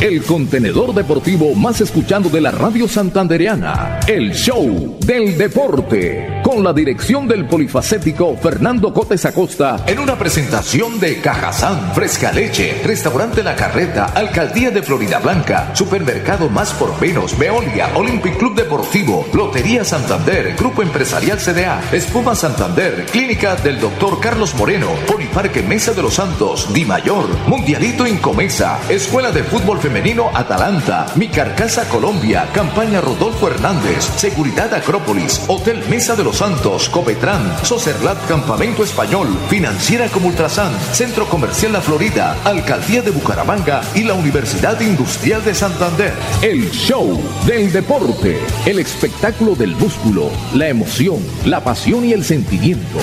El contenedor deportivo más escuchando de la radio santandereana. El show del deporte. Con la dirección del polifacético Fernando Cotes Acosta. En una presentación de Cajazán, Fresca Leche, Restaurante La Carreta, Alcaldía de Florida Blanca, Supermercado Más por Menos, Veolia, Olympic Club Deportivo, Lotería Santander, Grupo Empresarial CDA, Espuma Santander, Clínica del Doctor Carlos Moreno, Poliparque Mesa de los Santos, Di Mayor, Mundialito Incomesa, Escuela de Fútbol Femenino Atalanta, Mi Carcasa Colombia, Campaña Rodolfo Hernández, Seguridad Acrópolis, Hotel Mesa de los Santos, Copetran, Socerlat Campamento Español, Financiera como Ultrasan, Centro Comercial La Florida, Alcaldía de Bucaramanga y la Universidad Industrial de Santander. El show del deporte, el espectáculo del músculo, la emoción, la pasión y el sentimiento.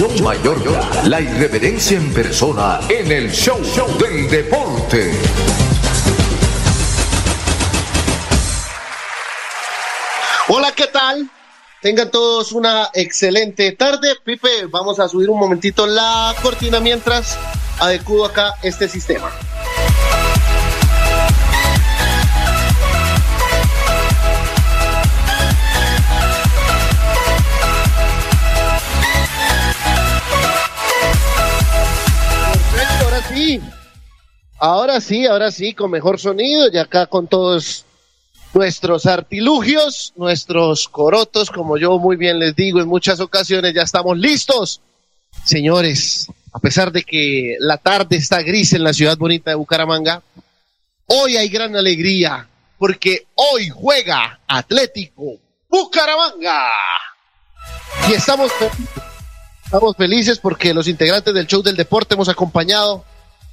John Mayorga, la irreverencia en persona en el show, del deporte. Hola, ¿qué tal? Tengan todos una excelente tarde. Pipe, vamos a subir un momentito la cortina mientras adecuo acá este sistema. Ahora sí, ahora sí, con mejor sonido y acá con todos nuestros artilugios, nuestros corotos, como yo muy bien les digo en muchas ocasiones, ya estamos listos. Señores, a pesar de que la tarde está gris en la ciudad bonita de Bucaramanga, hoy hay gran alegría porque hoy juega Atlético Bucaramanga. Y estamos Estamos felices porque los integrantes del show del deporte hemos acompañado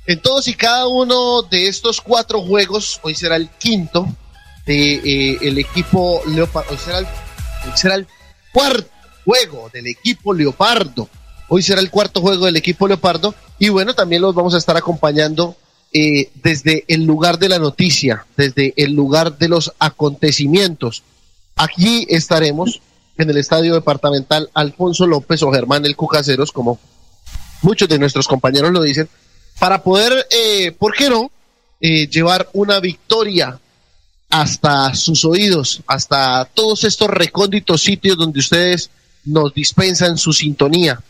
en todos y cada uno de estos cuatro juegos. Hoy será el quinto de eh, equipo Leopardo. Hoy será el, será el cuarto juego del equipo Leopardo. Hoy será el cuarto juego del equipo Leopardo. Y bueno, también los vamos a estar acompañando eh, desde el lugar de la noticia, desde el lugar de los acontecimientos. Aquí estaremos en el Estadio Departamental Alfonso López o Germán El Cucaseros, como muchos de nuestros compañeros lo dicen, para poder, eh, ¿por qué no?, eh, llevar una victoria hasta sus oídos, hasta todos estos recónditos sitios donde ustedes nos dispensan su sintonía.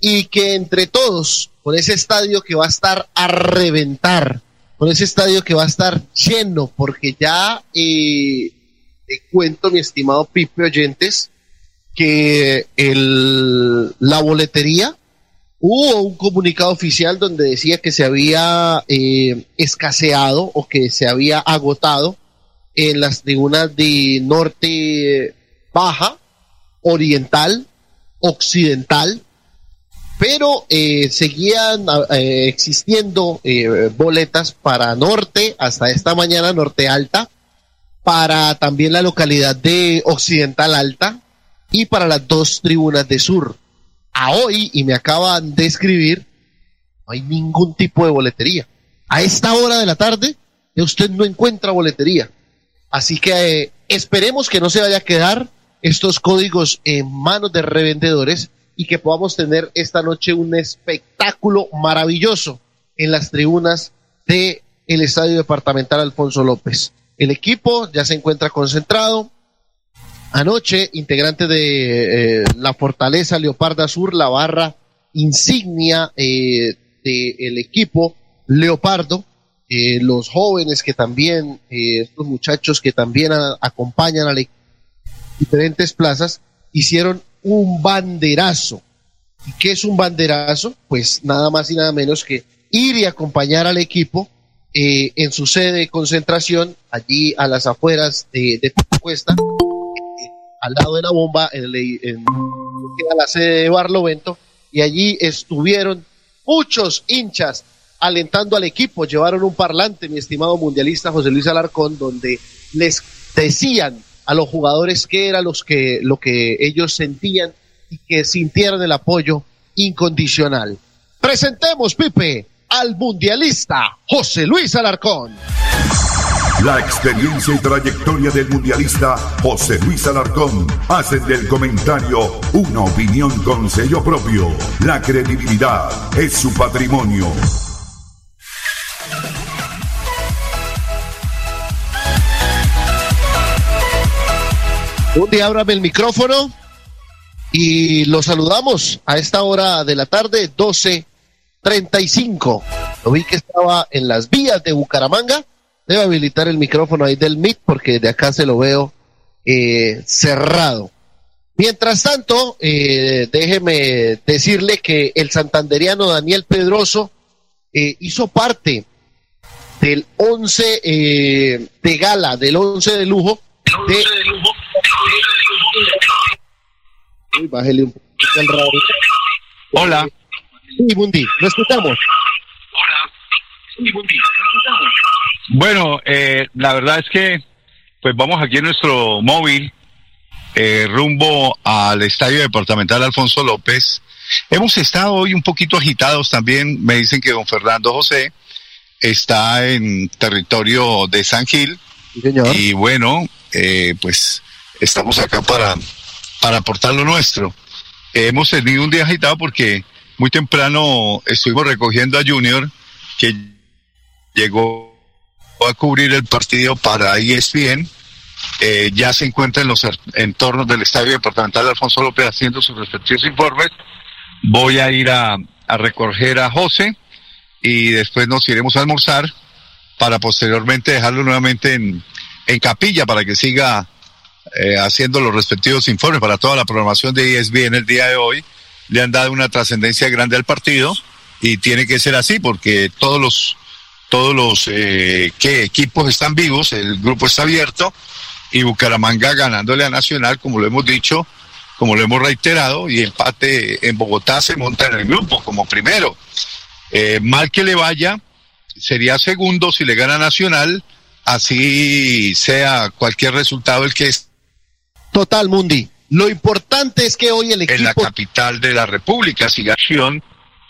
Y que entre todos, con ese estadio que va a estar a reventar, con ese estadio que va a estar lleno, porque ya eh, te cuento, mi estimado Pipe Oyentes, que la boletería hubo un comunicado oficial donde decía que se había eh, escaseado o que se había agotado en las tribunas de norte baja, oriental, occidental, pero eh, seguían eh, existiendo boletas para norte hasta esta mañana, norte alta, para también la localidad de occidental alta, y para las dos tribunas de sur. A hoy, y me acaban de escribir, no hay ningún tipo de boletería. A esta hora de la tarde, usted no encuentra boletería. Así que eh, esperemos que no se vaya a quedar estos códigos en manos de revendedores y que podamos tener esta noche un espectáculo maravilloso en las tribunas el Estadio Departamental Alfonso López. El equipo ya se encuentra concentrado, Anoche, integrante de eh, la Fortaleza Leoparda Sur, la barra insignia eh, del equipo Leopardo, eh, los jóvenes que también, eh, estos muchachos que también acompañan a diferentes plazas, hicieron un banderazo. ¿Y qué es un banderazo? Pues nada más y nada menos que ir y acompañar al equipo en su sede de concentración, allí a las afueras de, de Cuesta al lado de la bomba, en, la sede de Barlovento, y allí estuvieron muchos hinchas alentando al equipo. Llevaron un parlante, mi estimado mundialista José Luis Alarcón, donde les decían a los jugadores qué era los que, lo que ellos sentían y que sintieran el apoyo incondicional. Presentemos, Pipe, al mundialista José Luis Alarcón. La experiencia y trayectoria del mundialista José Luis Alarcón hacen del comentario una opinión con sello propio. La credibilidad es su patrimonio. Un día ábrame el micrófono y lo saludamos a esta hora de la tarde, 12.35. Lo vi que estaba en las vías de Bucaramanga Debe habilitar el micrófono ahí del MIT porque de acá se lo veo eh, cerrado. Mientras tanto, eh, déjeme decirle que el santanderiano Daniel Pedroso eh, hizo parte del 11 de gala, del 11 de lujo. De... Uy, bájele un poquito el radio. Hola. Sí, Mundi, lo escuchamos. Hola. Sí, Mundi, lo escuchamos. Bueno, eh, la verdad es que pues vamos aquí en nuestro móvil eh, rumbo al Estadio Departamental Alfonso López. Hemos estado hoy un poquito agitados también. Me dicen que don Fernando José está en territorio de San Gil. Y bueno, eh, pues estamos acá para, para aportar lo nuestro. hemos tenido un día agitado porque muy temprano estuvimos recogiendo a Junior, que llegó va a cubrir el partido para ESPN. Eh, ya se encuentra en los entornos del Estadio Departamental de Alfonso López haciendo sus respectivos informes. Voy a ir a, recoger a José y después nos iremos a almorzar para posteriormente dejarlo nuevamente en, capilla para que siga eh, haciendo los respectivos informes para toda la programación de ESPN el día de hoy. Le han dado una trascendencia grande al partido y tiene que ser así porque todos los todos los eh, que equipos están vivos, el grupo está abierto y Bucaramanga ganándole a Nacional, como lo hemos dicho, como lo hemos reiterado, y empate en Bogotá se monta en el grupo como primero. Eh, mal que le vaya, sería segundo si le gana Nacional, así sea cualquier resultado el que es. Total, Mundi. Lo importante es que hoy el equipo... En la capital de la República, acción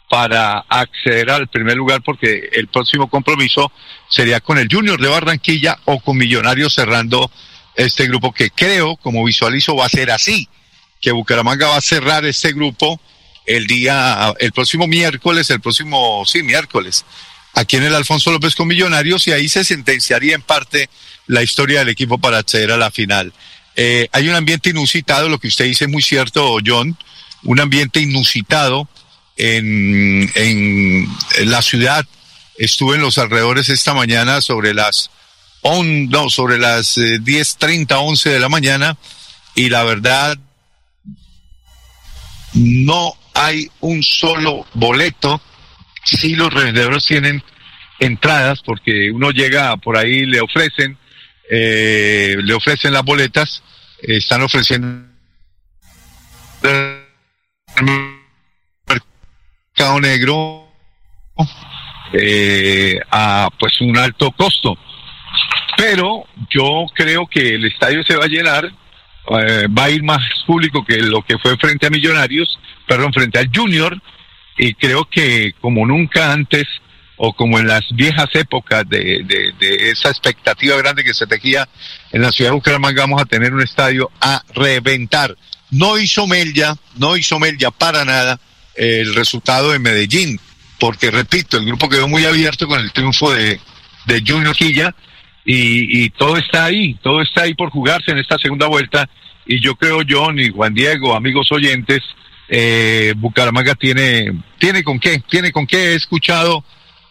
para acceder al primer lugar porque el próximo compromiso sería con el Junior de Barranquilla o con Millonarios cerrando este grupo que creo, como visualizo, va a ser así, que Bucaramanga va a cerrar este grupo el día, el próximo miércoles, el próximo, sí, miércoles, aquí en el Alfonso López con Millonarios y ahí se sentenciaría en parte la historia del equipo para acceder a la final. Eh, hay un ambiente inusitado, lo que usted dice es muy cierto, John, un ambiente inusitado en, en la ciudad. Estuve en los alrededores esta mañana sobre las on, no, sobre las eh, diez treinta, once de la mañana y la verdad no hay un solo boleto. si los revendedores tienen entradas porque uno llega por ahí, le ofrecen, eh, le ofrecen las boletas, están ofreciendo negro eh, a pues un alto costo. Pero yo creo que el estadio se va a llenar, eh, va a ir más público que lo que fue frente a Millonarios, perdón, frente al Junior, y creo que como nunca antes o como en las viejas épocas de, de, esa expectativa grande que se tejía en la ciudad de Bucaramanga, vamos a tener un estadio a reventar. No hizo Melja, no hizo Melja para nada, el resultado de Medellín, porque repito, el grupo quedó muy abierto con el triunfo de, de Junior Quilla y, todo está ahí, todo está ahí por jugarse en esta segunda vuelta y yo creo, John y Juan Diego, amigos oyentes, eh, Bucaramanga tiene, tiene con qué, tiene con qué, he escuchado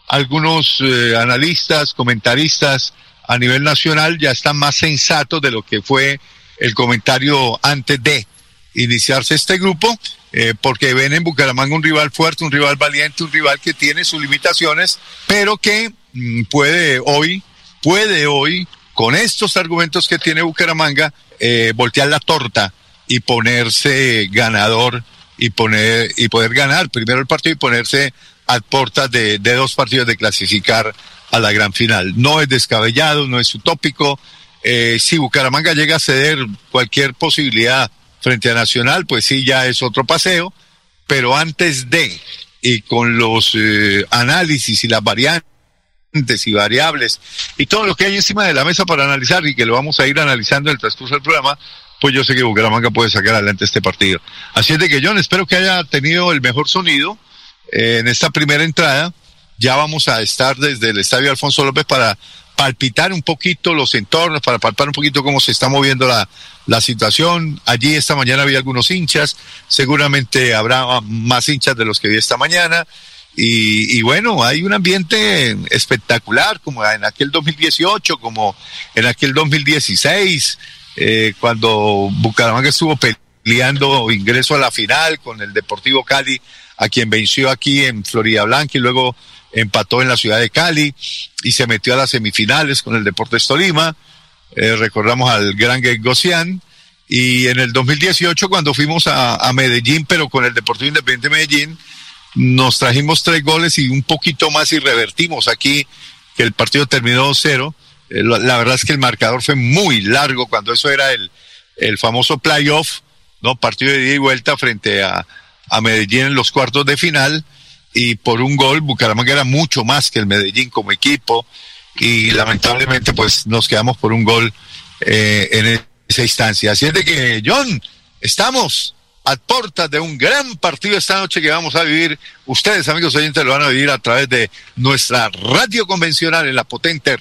algunos eh, analistas, comentaristas a nivel nacional ya están más sensatos de lo que fue el comentario antes de iniciarse este grupo eh, porque ven en Bucaramanga un rival fuerte, un rival valiente, un rival que tiene sus limitaciones, pero que mm, puede hoy, puede hoy, con estos argumentos que tiene Bucaramanga, eh, voltear la torta y ponerse ganador y poner y poder ganar primero el partido y ponerse a puertas de, dos partidos de clasificar a la gran final. No es descabellado, no es utópico. Eh, si Bucaramanga llega a ceder cualquier posibilidad frente a Nacional, pues sí, ya es otro paseo. Pero antes de, y con los eh, análisis y las variantes y variables y todo lo que hay encima de la mesa para analizar y que lo vamos a ir analizando en el transcurso del programa, pues yo sé que Bucaramanga puede sacar adelante este partido. Así es de que John, espero que haya tenido el mejor sonido eh, en esta primera entrada. Ya vamos a estar desde el Estadio Alfonso López para palpitar un poquito los entornos, para palpar un poquito cómo se está moviendo la, la situación. Allí esta mañana había algunos hinchas, seguramente habrá más hinchas de los que vi esta mañana. Y, bueno, hay un ambiente espectacular, como en aquel 2018, como en aquel 2016, eh, cuando Bucaramanga estuvo peleando ingreso a la final con el Deportivo Cali, a quien venció aquí en Florida Blanca y luego empató en la ciudad de Cali y se metió a las semifinales con el Deportes Tolima. Eh, recordamos al gran Gocián. Y en el 2018, cuando fuimos a, Medellín, pero con el Deportivo Independiente de Medellín, nos trajimos tres goles y un poquito más y revertimos aquí, que el partido terminó cero. Eh, la verdad es que el marcador fue muy largo cuando eso era el, el famoso playoff, ¿no? Partido de ida y vuelta frente a, a Medellín en los cuartos de final y por un gol Bucaramanga era mucho más que el Medellín como equipo y lamentablemente pues nos quedamos por un gol eh, en esa instancia. Así es de que, John, estamos a puertas de un gran partido esta noche que vamos a vivir. Ustedes, amigos oyentes, lo van a vivir a través de nuestra radio convencional en la potente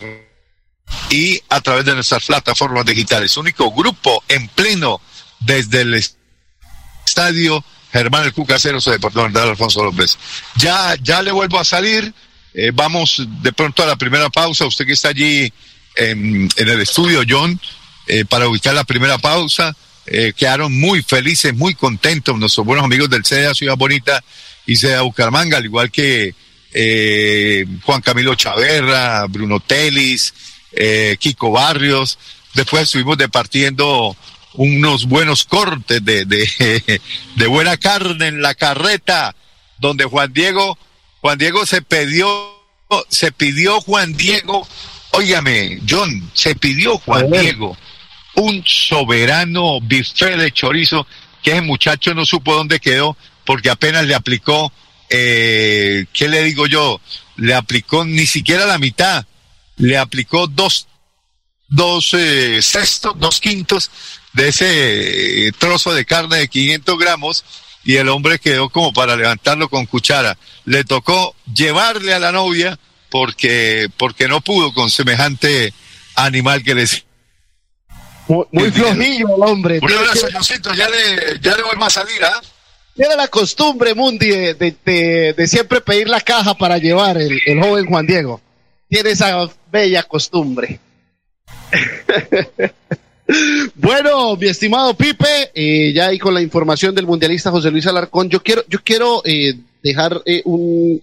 y a través de nuestras plataformas digitales. Único grupo en pleno desde el estadio Germán el Cucacero de Puerto Alfonso López. Ya, ya le vuelvo a salir. Eh, vamos de pronto a la primera pausa. Usted que está allí en, el estudio, John, eh, para ubicar la primera pausa. Eh, quedaron muy felices, muy contentos nuestros buenos amigos del CEDA Ciudad Bonita y CEDA Bucaramanga, al igual que Juan Camilo Chaverra, Bruno Telis, Kiko Barrios. Después estuvimos departiendo unos buenos cortes de, de, de buena carne en la carreta, donde Juan Diego, Juan Diego se pidió, se pidió Juan Diego, óigame, John, se pidió Juan Diego un soberano bife de chorizo que ese muchacho no supo dónde quedó porque apenas le aplicó, eh, ¿qué le digo yo? Le aplicó ni siquiera la mitad, le aplicó dos, dos eh, sextos, dos quintos de ese eh, trozo de carne de 500 gramos y el hombre quedó como para levantarlo con cuchara. Le tocó llevarle a la novia porque, porque no pudo con semejante animal que les... Muy, flojillo el hombre. Un abrazo, ya le, ya le voy a salir, ¿ah? Tiene la costumbre, Mundi, de, de, siempre pedir la caja para llevar el, el joven Juan Diego. Tiene esa bella costumbre. Bueno, mi estimado Pipe, eh, ya ahí con la información del mundialista José Luis Alarcón, yo quiero, yo quiero eh, dejar eh, un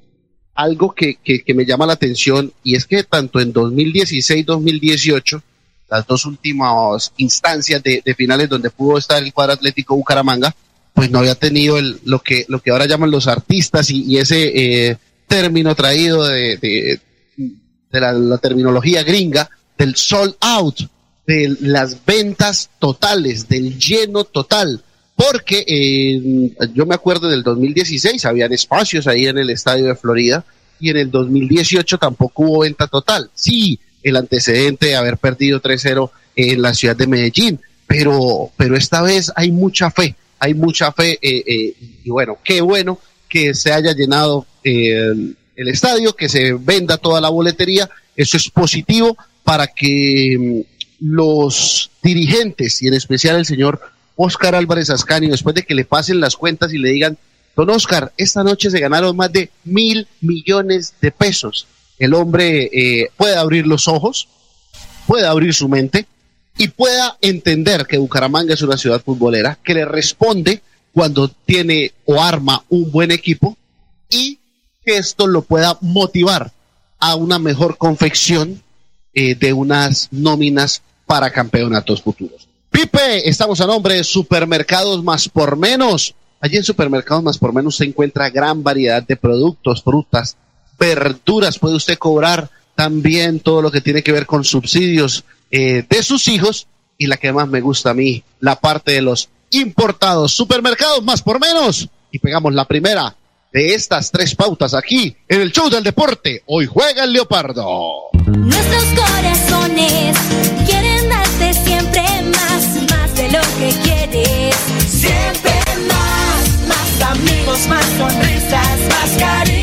algo que, que, me llama la atención y es que tanto en 2016-2018, las dos últimas instancias de, finales donde pudo estar el cuadro atlético Bucaramanga, pues no había tenido el, lo que lo que ahora llaman los artistas y, ese término traído de, de, la, la terminología gringa del sold out de las ventas totales, del lleno total, porque eh, yo me acuerdo del 2016, habían espacios ahí en el estadio de Florida, y en el 2018 tampoco hubo venta total. Sí, el antecedente de haber perdido 3-0 en la ciudad de Medellín, pero, pero esta vez hay mucha fe, hay mucha fe, eh, eh, y bueno, qué bueno que se haya llenado el, el estadio, que se venda toda la boletería, eso es positivo para que los dirigentes y en especial el señor Oscar Álvarez Ascanio, después de que le pasen las cuentas y le digan, don Oscar, esta noche se ganaron más de mil millones de pesos. El hombre eh, puede abrir los ojos, puede abrir su mente y pueda entender que Bucaramanga es una ciudad futbolera, que le responde cuando tiene o arma un buen equipo y que esto lo pueda motivar a una mejor confección eh, de unas nóminas para campeonatos futuros. Pipe, estamos a nombre de Supermercados Más por Menos. Allí en Supermercados Más por Menos se encuentra gran variedad de productos, frutas, verduras. Puede usted cobrar también todo lo que tiene que ver con subsidios eh, de sus hijos y la que más me gusta a mí, la parte de los importados. Supermercados Más por Menos. Y pegamos la primera de estas tres pautas aquí en el show del deporte. Hoy juega el Leopardo. Nuestros corazones quieren darte siempre más, más de lo que quieres. Siempre más, más amigos, más sonrisas, más cariño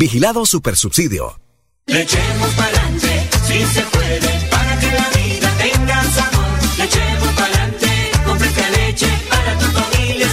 Vigilado Supersubsidio. Le echemos pa'lante, si se puede, para que la vida tenga sabor. Le echemos pa'lante, con fresca leche, para tu familia es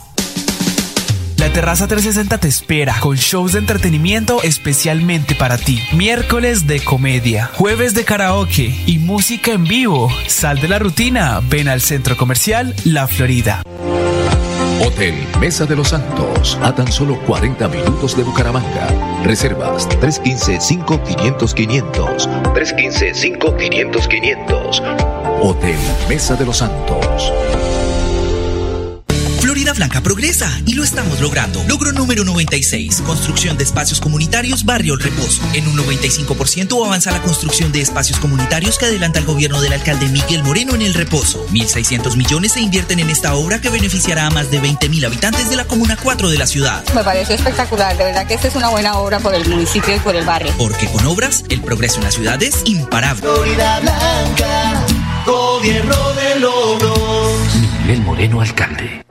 La Terraza 360 te espera con shows de entretenimiento especialmente para ti. Miércoles de comedia, jueves de karaoke y música en vivo. Sal de la rutina, ven al centro comercial La Florida. Hotel Mesa de los Santos, a tan solo 40 minutos de Bucaramanga. Reservas 315-5500-500. 315-5500-500. Hotel Mesa de los Santos. Blanca progresa y lo estamos logrando. Logro número 96, construcción de espacios comunitarios Barrio El Reposo. En un 95% avanza la construcción de espacios comunitarios que adelanta el gobierno del alcalde Miguel Moreno en El Reposo. 1.600 millones se invierten en esta obra que beneficiará a más de 20.000 habitantes de la Comuna 4 de la ciudad. Me pareció espectacular, de verdad que esta es una buena obra por el municipio y por el barrio. Porque con obras, el progreso en la ciudad es imparable. Florida Blanca, gobierno de logros. Miguel Moreno, alcalde.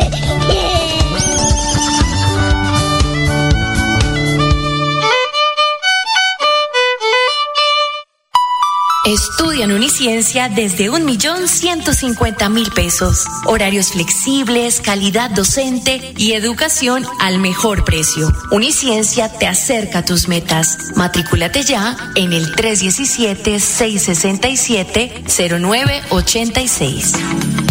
Estudia en Uniciencia desde un millón ciento cincuenta mil pesos. Horarios flexibles, calidad docente y educación al mejor precio. Uniciencia te acerca a tus metas. Matrículate ya en el 317-667-0986.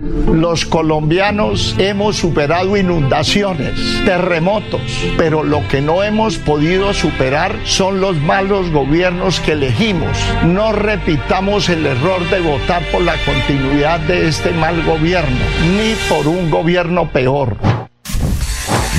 Los colombianos hemos superado inundaciones, terremotos, pero lo que no hemos podido superar son los malos gobiernos que elegimos. No repitamos el error de votar por la continuidad de este mal gobierno, ni por un gobierno peor.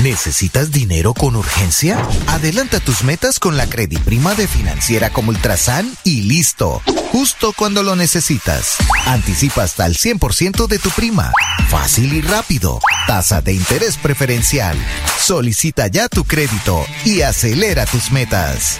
¿Necesitas dinero con urgencia? Adelanta tus metas con la Prima de Financiera como Ultrasan y listo. Justo cuando lo necesitas. Anticipa hasta el 100% de tu prima. Fácil y rápido. Tasa de interés preferencial. Solicita ya tu crédito y acelera tus metas.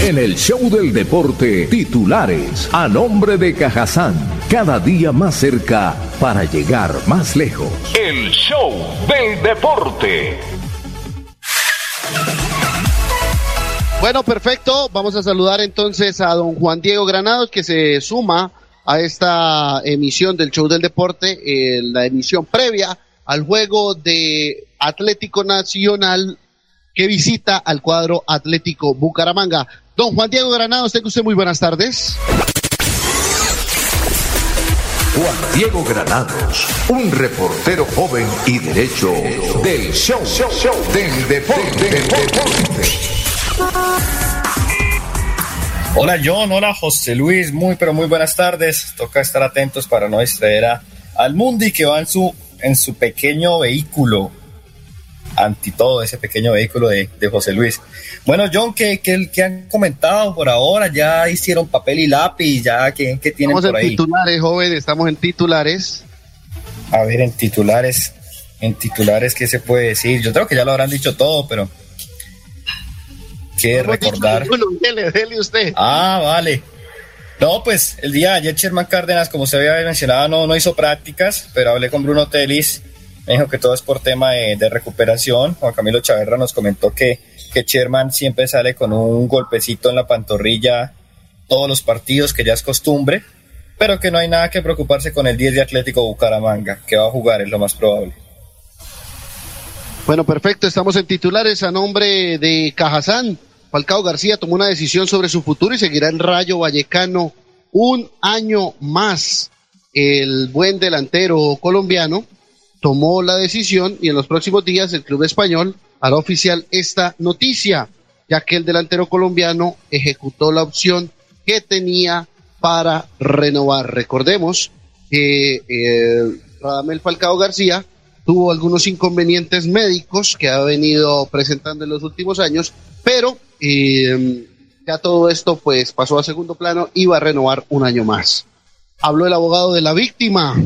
En el show del deporte, titulares a nombre de Cajazán, cada día más cerca para llegar más lejos. El show del deporte. Bueno, perfecto. Vamos a saludar entonces a don Juan Diego Granados que se suma a esta emisión del show del deporte, eh, la emisión previa al juego de Atlético Nacional que visita al cuadro Atlético Bucaramanga. Don Juan Diego Granados, tenga usted muy buenas tardes. Juan Diego Granados, un reportero joven y derecho del show, del deporte. Hola John, hola José Luis, muy pero muy buenas tardes. Toca estar atentos para no distraer a, al Mundi que va en su, en su pequeño vehículo anti todo ese pequeño vehículo de, de José Luis. Bueno, John, ¿qué, qué, qué han comentado por ahora? ¿Ya hicieron papel y lápiz? ¿Ya qué, qué tienen Estamos por en ahí? titulares, joven, estamos en titulares. A ver, en titulares, en titulares, ¿qué se puede decir? Yo creo que ya lo habrán dicho todo, pero qué recordar. Bueno, dele, dele usted. Ah, vale. No, pues el día de ayer Sherman Cárdenas, como se había mencionado, no, no hizo prácticas, pero hablé con Bruno Telis, me dijo que todo es por tema de, recuperación. Juan Camilo Chaverra nos comentó que, que Sherman siempre sale con un golpecito en la pantorrilla todos los partidos, que ya es costumbre, pero que no hay nada que preocuparse con el 10 de Atlético Bucaramanga, que va a jugar, es lo más probable. Bueno, perfecto, estamos en titulares a nombre de Cajazán. Falcao García tomó una decisión sobre su futuro y seguirá en Rayo Vallecano un año más. El buen delantero colombiano tomó la decisión y en los próximos días el club español hará oficial esta noticia, ya que el delantero colombiano ejecutó la opción que tenía para renovar. Recordemos que eh, Radamel Falcao García tuvo algunos inconvenientes médicos que ha venido presentando en los últimos años, pero eh, ya todo esto pues pasó a segundo plano y va a renovar un año más. Habló el abogado de la víctima,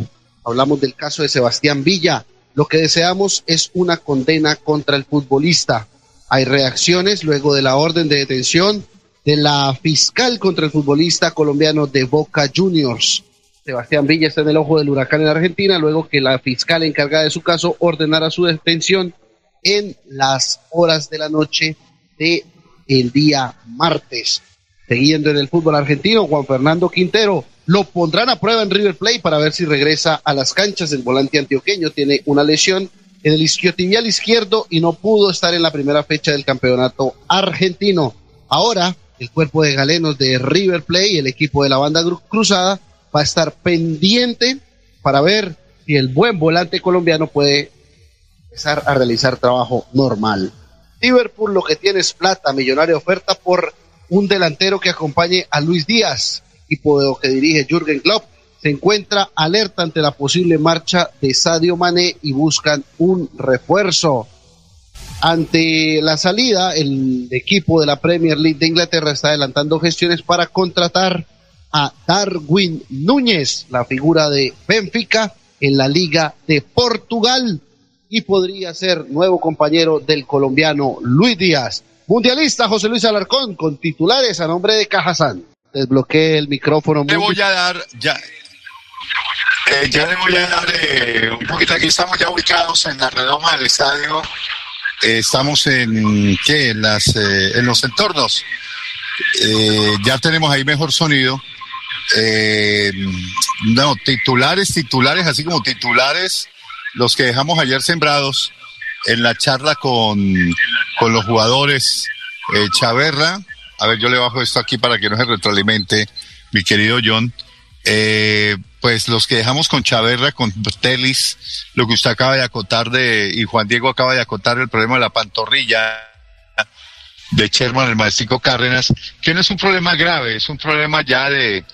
hablamos del caso de Sebastián Villa. Lo que deseamos es una condena contra el futbolista. Hay reacciones luego de la orden de detención de la fiscal contra el futbolista colombiano de Boca Juniors. Sebastián Villa está en el ojo del huracán en Argentina, luego que la fiscal encargada de su caso ordenara su detención en las horas de la noche de el día martes. Siguiendo en el fútbol argentino, Juan Fernando Quintero lo pondrán a prueba en River Plate para ver si regresa a las canchas. El volante antioqueño tiene una lesión en el isquiotibial izquierdo y no pudo estar en la primera fecha del campeonato argentino. Ahora, el cuerpo de galenos de River Plate el equipo de la banda cruzada va a estar pendiente para ver si el buen volante colombiano puede empezar a realizar trabajo normal. Liverpool lo que tiene es plata, millonaria oferta por un delantero que acompañe a Luis Díaz, equipo que dirige Jürgen Klopp. Se encuentra alerta ante la posible marcha de Sadio Mané y buscan un refuerzo. Ante la salida, el equipo de la Premier League de Inglaterra está adelantando gestiones para contratar a Darwin Núñez, la figura de Benfica en la Liga de Portugal y podría ser nuevo compañero del colombiano Luis Díaz. Mundialista José Luis Alarcón con titulares a nombre de Cajazán. Desbloquee el micrófono. Le voy a dar ya. eh, ya le voy a dar eh, un poquito aquí. Estamos ya ubicados en la redoma del estadio. Eh, estamos en qué? En las eh, en los entornos. Eh, ya tenemos ahí mejor sonido. Eh, no, titulares, titulares, así como titulares. los que dejamos ayer sembrados en la charla con, con los jugadores Chaverra. A ver, yo le bajo esto aquí para que no se retroalimente, mi querido John. Eh, pues los que dejamos con Chaverra, con Telis, lo que usted acaba de acotar de, y Juan Diego acaba de acotar el problema de la pantorrilla de Sherman, el maestrico Cárdenas, que no es un problema grave, es un problema ya de,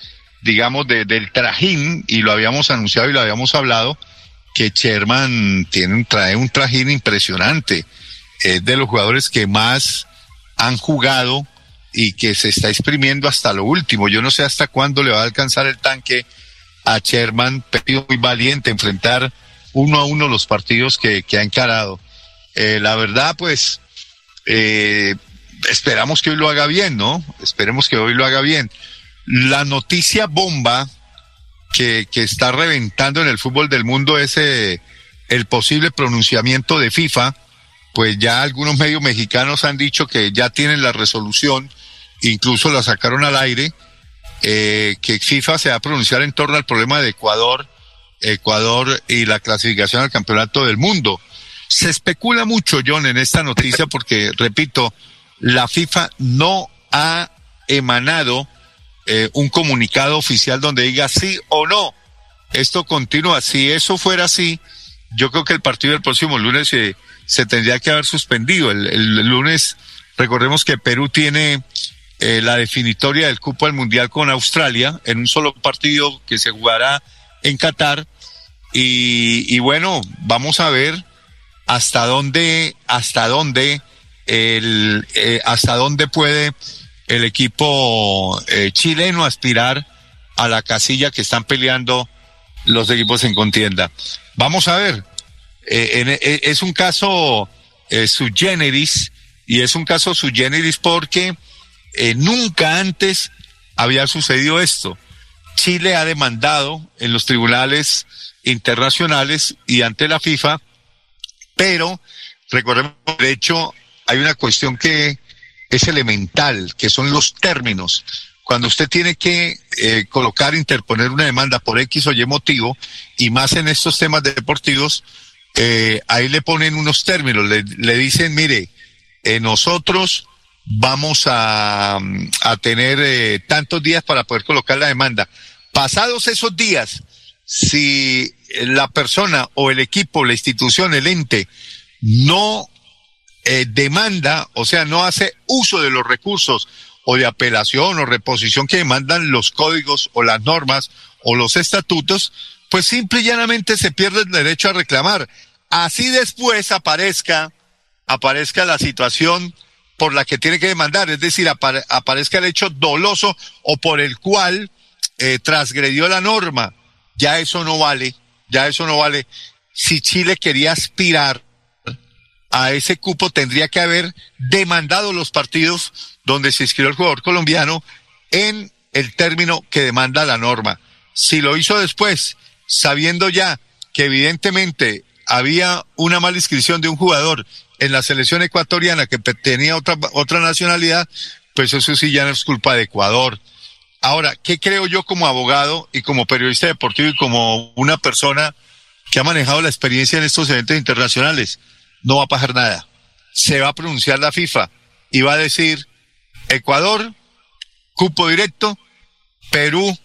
digamos, de, del trajín, y lo habíamos anunciado y lo habíamos hablado, que Sherman tiene un, trae un trajín impresionante. Es de los jugadores que más han jugado y que se está exprimiendo hasta lo último. Yo no sé hasta cuándo le va a alcanzar el tanque a Sherman, pero muy valiente enfrentar uno a uno los partidos que, que ha encarado. Eh, la verdad, pues, eh, esperamos que hoy lo haga bien, ¿no? Esperemos que hoy lo haga bien. La noticia bomba que, que está reventando en el fútbol del mundo es eh, el posible pronunciamiento de FIFA, pues ya algunos medios mexicanos han dicho que ya tienen la resolución, incluso la sacaron al aire, eh, que FIFA se va a pronunciar en torno al problema de Ecuador, Ecuador y la clasificación al campeonato del mundo. Se especula mucho, John, en esta noticia porque, repito, la FIFA no ha emanado eh, un comunicado oficial donde diga sí o no. Esto continúa. Si eso fuera así, yo creo que el partido del próximo lunes se, se tendría que haber suspendido. El, el, lunes, recordemos que Perú tiene eh, la definitoria del cupo al mundial con Australia en un solo partido que se jugará en Qatar. Y, y bueno, vamos a ver hasta dónde, hasta dónde, el, eh, hasta dónde puede el equipo eh, chileno aspirar a la casilla que están peleando los equipos en contienda. Vamos a ver, es un caso eh, su generis y es un caso su generis porque eh, nunca antes había sucedido esto. Chile ha demandado en los tribunales internacionales y ante la FIFA, pero recordemos, de hecho, hay una cuestión que es elemental, que son los términos. Cuando usted tiene que eh, colocar, interponer una demanda por X o Y motivo, y más en estos temas deportivos, eh, ahí le ponen unos términos, le, dicen, mire, nosotros vamos a, a tener eh, tantos días para poder colocar la demanda. Pasados esos días, si la persona o el equipo, la institución, el ente, no eh, demanda, o sea, no hace uso de los recursos o de apelación o reposición que demandan los códigos o las normas o los estatutos, pues simple y llanamente se pierde el derecho a reclamar. Así después aparezca, aparezca la situación por la que tiene que demandar, es decir, apare aparezca el hecho doloso o por el cual eh, transgredió la norma. Ya eso no vale, ya eso no vale. Si Chile quería aspirar a ese cupo tendría que haber demandado los partidos donde se inscribió el jugador colombiano en el término que demanda la norma. Si lo hizo después, sabiendo ya que evidentemente había una mala inscripción de un jugador en la selección ecuatoriana que tenía otra, otra nacionalidad, pues eso sí ya no es culpa de Ecuador. Ahora, ¿qué creo yo como abogado y como periodista deportivo y como una persona que ha manejado la experiencia en estos eventos internacionales? no va a pasar nada. Se va a pronunciar la FIFA y va a decir Ecuador, cupo directo, Perú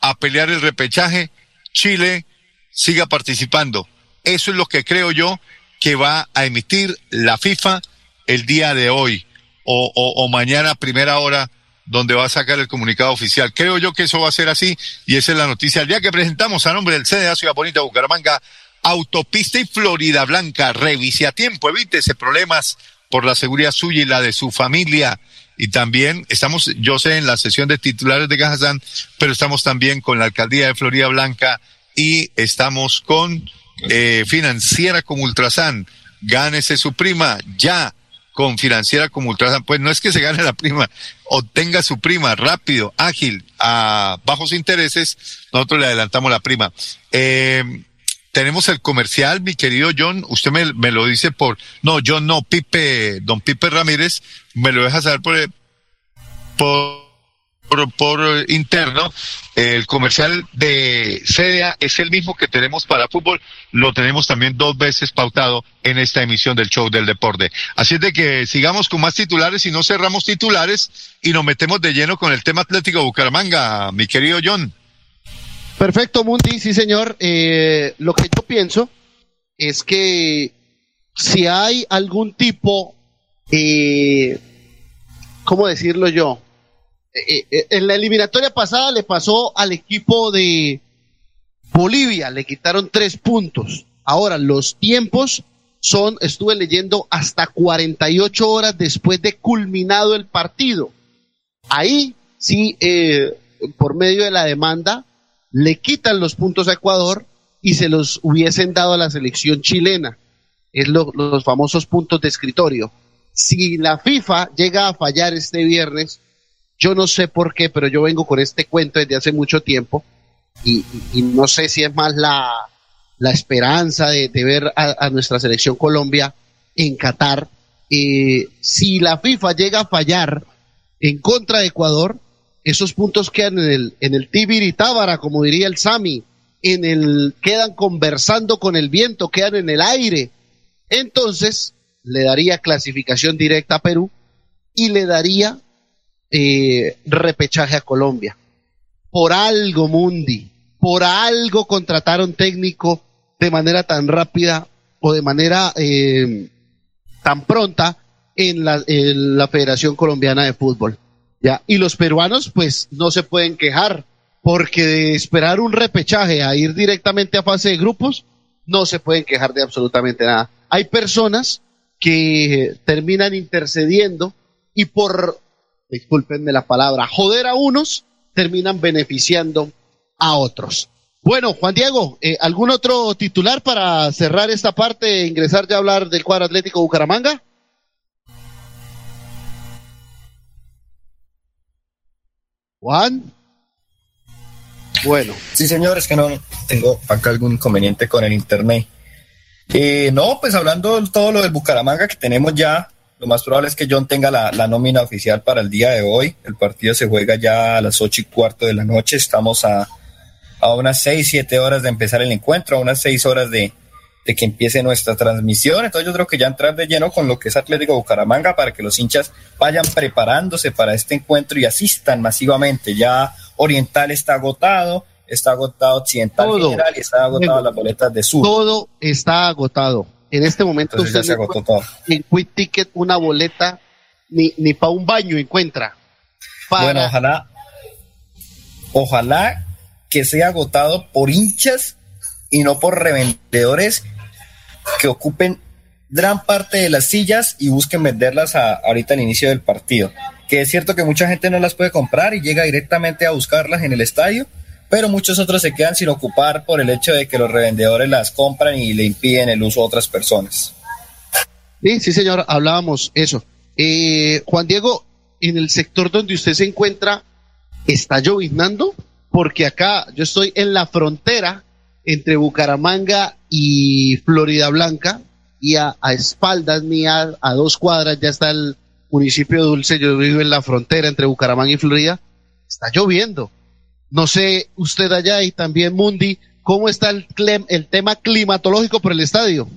a pelear el repechaje, Chile siga participando. Eso es lo que creo yo que va a emitir la FIFA el día de hoy o, o, o mañana primera hora donde va a sacar el comunicado oficial. Creo yo que eso va a ser así y esa es la noticia el día que presentamos a nombre del CDA Ciudad Bonita Bucaramanga Autopista y Florida Blanca, revise a tiempo, evítese problemas por la seguridad suya y la de su familia. Y también estamos, yo sé, en la sesión de titulares de Cajazán, pero estamos también con la alcaldía de Florida Blanca y estamos con eh, Financiera como Ultrasan. Gánese su prima ya con Financiera como Ultrasan. Pues no es que se gane la prima, obtenga su prima rápido, ágil, a bajos intereses. Nosotros le adelantamos la prima. Eh, tenemos el comercial, mi querido John, usted me, me, lo dice por, no, John no, Pipe, don Pipe Ramírez, me lo deja saber por, por por, eh, interno, el comercial de CDA es el mismo que tenemos para fútbol, lo tenemos también dos veces pautado en esta emisión del show del deporte. Así es de que sigamos con más titulares y no cerramos titulares y nos metemos de lleno con el tema Atlético Bucaramanga, mi querido John. Perfecto, Mundi, sí señor. Eh, lo que yo pienso es que si hay algún tipo, eh, ¿cómo decirlo yo? Eh, eh, en la eliminatoria pasada le pasó al equipo de Bolivia, le quitaron tres puntos. Ahora, los tiempos son, estuve leyendo, hasta 48 horas después de culminado el partido. Ahí sí, eh, por medio de la demanda, le quitan los puntos a Ecuador y se los hubiesen dado a la selección chilena. Es lo- los famosos puntos de escritorio. Si la FIFA llega a fallar este viernes, yo no sé por qué, pero yo vengo con este cuento desde hace mucho tiempo y, no sé si es más la, la esperanza de, ver a, a nuestra selección Colombia en Qatar. Eh, si la FIFA llega a fallar en contra de Ecuador, esos puntos quedan en el, en el Tibiritábara, como diría el Sami, en el, quedan conversando con el viento, quedan en el aire. Entonces, le daría clasificación directa a Perú y le daría eh, repechaje a Colombia. Por algo, Mundi, por algo contrataron técnico de manera tan rápida o de manera eh, tan pronta en la, Federación Colombiana de Fútbol. ¿ya? Y los peruanos, pues, no se pueden quejar, porque de esperar un repechaje a ir directamente a fase de grupos, no se pueden quejar de absolutamente nada. Hay personas que terminan intercediendo y por, discúlpenme la palabra, joder a unos, terminan beneficiando a otros. Bueno, Juan Diego, eh, ¿algún otro titular para cerrar esta parte e ingresar ya a hablar del cuadro Atlético Bucaramanga? Juan. Bueno. Sí, señor, es que no tengo acá algún inconveniente con el internet. Eh, no, pues hablando de todo lo del Bucaramanga que tenemos ya, lo más probable es que John tenga la, la nómina oficial para el día de hoy. El partido se juega ya a las ocho y cuarto de la noche. Estamos a, a unas seis, siete horas de empezar el encuentro, a unas seis horas de, de que empiece nuestra transmisión. Entonces yo creo que ya entrar de lleno con lo que es Atlético Bucaramanga para que los hinchas vayan preparándose para este encuentro y asistan masivamente. Ya Oriental está agotado, está agotado Occidental Todo. General y está agotado las boletas de Sur. Todo está agotado. En este momento Entonces usted no agotó encuentra en Quick Ticket una boleta ni, ni para un baño encuentra. Para- Bueno, ojalá, ojalá que sea agotado por hinchas y no por revendedores que ocupen gran parte de las sillas y busquen venderlas a- ahorita al inicio del partido. Que es cierto que mucha gente no las puede comprar y llega directamente a buscarlas en el estadio, pero muchos otros se quedan sin ocupar por el hecho de que los revendedores las compran y le impiden el uso a otras personas. Sí, sí, señor, hablábamos eso. Eh, Juan Diego, en el sector donde usted se encuentra, ¿está lloviznando? Porque acá yo estoy en la frontera entre Bucaramanga y Florida Blanca, y a, a espaldas mías, a dos cuadras, ya está el municipio de Dulce. Yo vivo en la frontera entre Bucaramanga y Florida. Está lloviendo. No sé, usted allá y también Mundi, ¿cómo está el, clem- el tema climatológico por el estadio?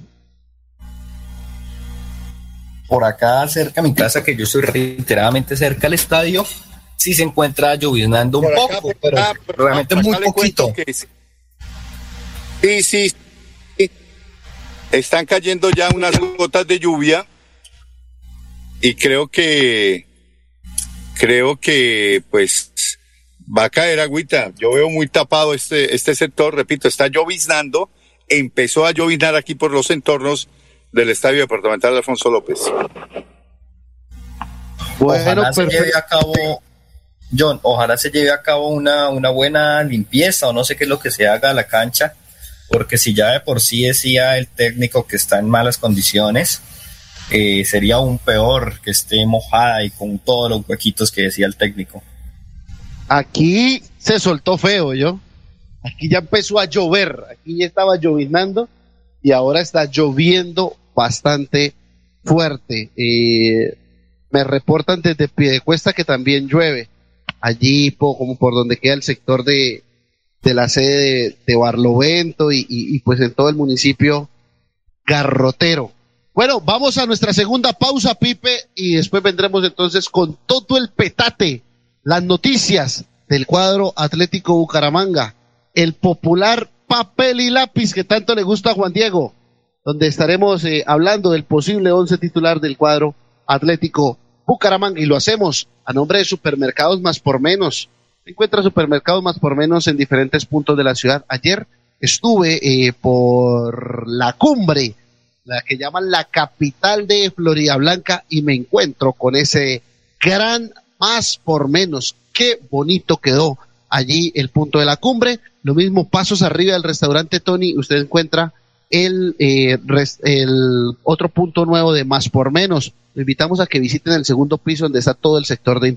por acá cerca de mi casa, que yo estoy reiteradamente cerca al estadio, sí se encuentra lloviznando un acá, poco, pero acá, realmente muy poquito. que sí. Sí, sí, sí. Están cayendo ya unas gotas de lluvia y creo que creo que pues va a caer agüita. Yo veo muy tapado este este sector, repito, está lloviznando, empezó a lloviznar aquí por los entornos del Estadio Departamental de Alfonso López. ojalá se lleve a cabo, John, ojalá se lleve a cabo una, una buena limpieza o no sé qué es lo que se haga a la cancha, porque si ya de por sí decía el técnico que está en malas condiciones, eh, sería aún peor que esté mojada y con todos los huequitos que decía el técnico. Aquí se soltó feo, yo. Aquí ya empezó a llover, aquí ya estaba lloviznando y ahora está lloviendo bastante fuerte. Eh, me reportan desde Piedecuesta que también llueve. allí como por donde queda el sector de, de la sede de, Barlovento y, y, pues en todo el municipio garrotero. Bueno, vamos a nuestra segunda pausa, Pipe, y después vendremos entonces con todo el petate, las noticias del cuadro Atlético Bucaramanga, el popular papel y lápiz que tanto le gusta a Juan Diego, donde estaremos eh, hablando del posible once titular del cuadro Atlético Bucaramanga y lo hacemos a nombre de Supermercados Más por Menos. Encuentra Supermercados Más por Menos en diferentes puntos de la ciudad. Ayer estuve eh, por la cumbre la que llaman la capital de Florida Blanca y me encuentro con ese gran más por menos. Qué bonito quedó allí el punto de la cumbre. Lo mismo pasos arriba del restaurante Tony, usted encuentra el, eh, otro punto nuevo de más por menos. Lo invitamos a que visiten el segundo piso donde está todo el sector de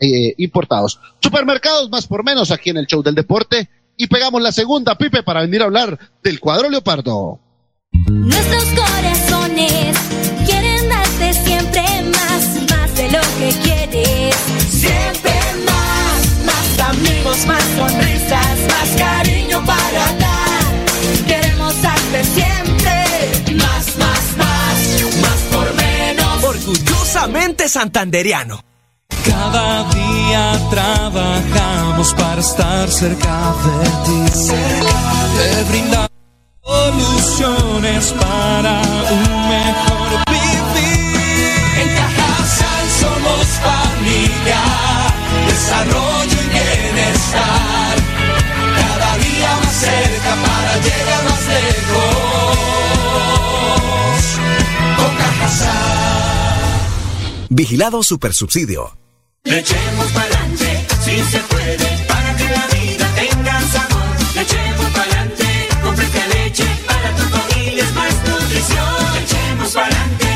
eh, importados. Supermercados más por menos aquí en el show del deporte. Y pegamos la segunda, Pipe, para venir a hablar del cuadro leopardo. Nuestros corazones quieren darte siempre más, más de lo que quieres. Más sonrisas, más cariño para dar. Queremos darte siempre más, más, más, más por menos. Orgullosamente santanderiano. Cada día trabajamos para estar cerca de ti. Te brindamos Soluciones para un mejor vivir. En Cajasal somos familia, desarrollo y bienestar. Cada día más cerca para llegar más lejos. Con Cajasal. Vigilado Supersubsidio. Le echemos pa'lante, si se puede, para que la vida tenga sabor. Le echemos pa'lante, con fresca leche, para tu familia es más nutrición. Le echemos pa'lante.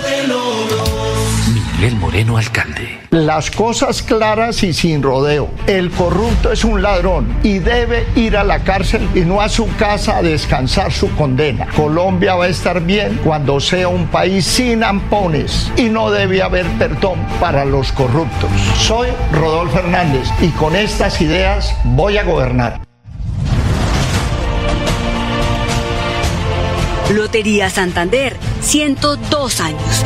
Miguel Moreno, alcalde. Las cosas claras y sin rodeo. El corrupto es un ladrón y debe ir a la cárcel y no a su casa a descansar su condena. Colombia va a estar bien cuando sea un país sin ampones y no debe haber perdón para los corruptos. Soy Rodolfo Hernández y con estas ideas voy a gobernar. Lotería Santander, 102 años.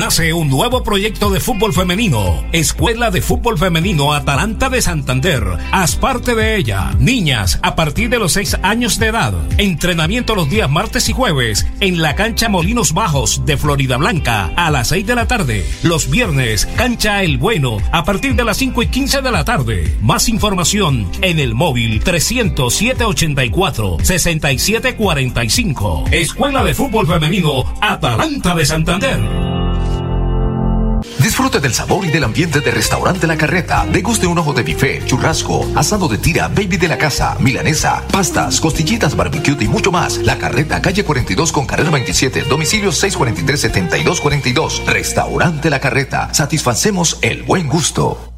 Nace un nuevo proyecto de fútbol femenino, Escuela de Fútbol Femenino Atalanta de Santander. Haz parte de ella. Niñas a partir de los 6 años de edad. Entrenamiento los días martes y jueves en la cancha Molinos Bajos de Florida Blanca a las 6 de la tarde. Los viernes, cancha El Bueno a partir de las 5 y 15 de la tarde. Más información en el móvil 307 84 67 45. Escuela de Fútbol Femenino Atalanta de Santander. Disfrute del sabor y del ambiente de Restaurante La Carreta. Deguste un ojo de bife, churrasco, asado de tira, baby de la casa, milanesa, pastas, costillitas, barbecue y mucho más. La Carreta, calle 42 con carrera 27, domicilio 643-7242. Restaurante La Carreta. Satisfacemos el buen gusto.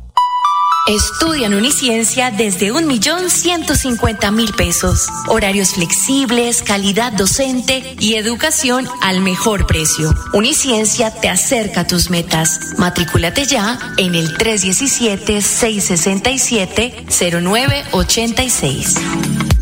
Estudia en Uniciencia desde un millón ciento cincuenta mil pesos. Horarios flexibles, calidad docente y educación al mejor precio. Uniciencia te acerca a tus metas. Matrículate ya en el 317-667-0986.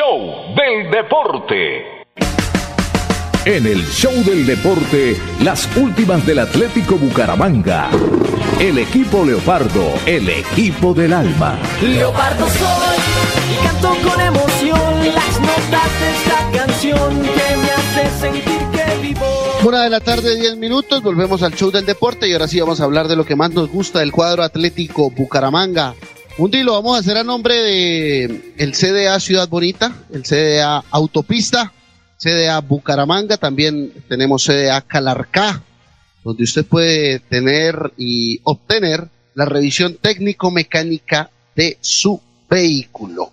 Show del deporte. En el show del deporte, las últimas del Atlético Bucaramanga. El equipo Leopardo, el equipo del alma. Leopardo soy y canto con emoción las notas de esta canción que me hace sentir que vivo. Una de la tarde, 10 minutos, volvemos al show del deporte y ahora sí vamos a hablar de lo que más nos gusta del cuadro atlético Bucaramanga. Un día lo vamos a hacer a nombre de el CDA Ciudad Bonita, el CDA Autopista, CDA Bucaramanga, también tenemos CDA Calarcá, donde usted puede tener y obtener la revisión técnico-mecánica de su vehículo.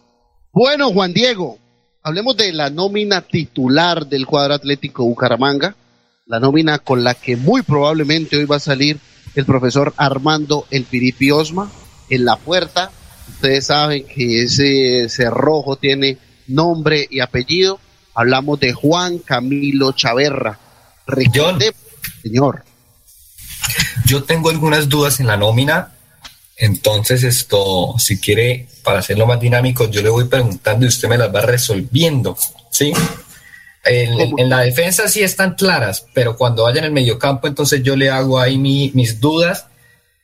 Bueno, Juan Diego, hablemos de la nómina titular del cuadro atlético Bucaramanga, la nómina con la que muy probablemente hoy va a salir el profesor Armando El Piripi Osma en la puerta. Ustedes saben que ese cerrojo tiene nombre y apellido. Hablamos de Juan Camilo Chaverra. Recordemos, señor. Yo tengo algunas dudas en la nómina, entonces esto, si quiere, para hacerlo más dinámico, yo le voy preguntando y usted me las va resolviendo, ¿sí? En, en la defensa sí están claras, pero cuando vaya en el mediocampo, entonces yo le hago ahí mi- mis dudas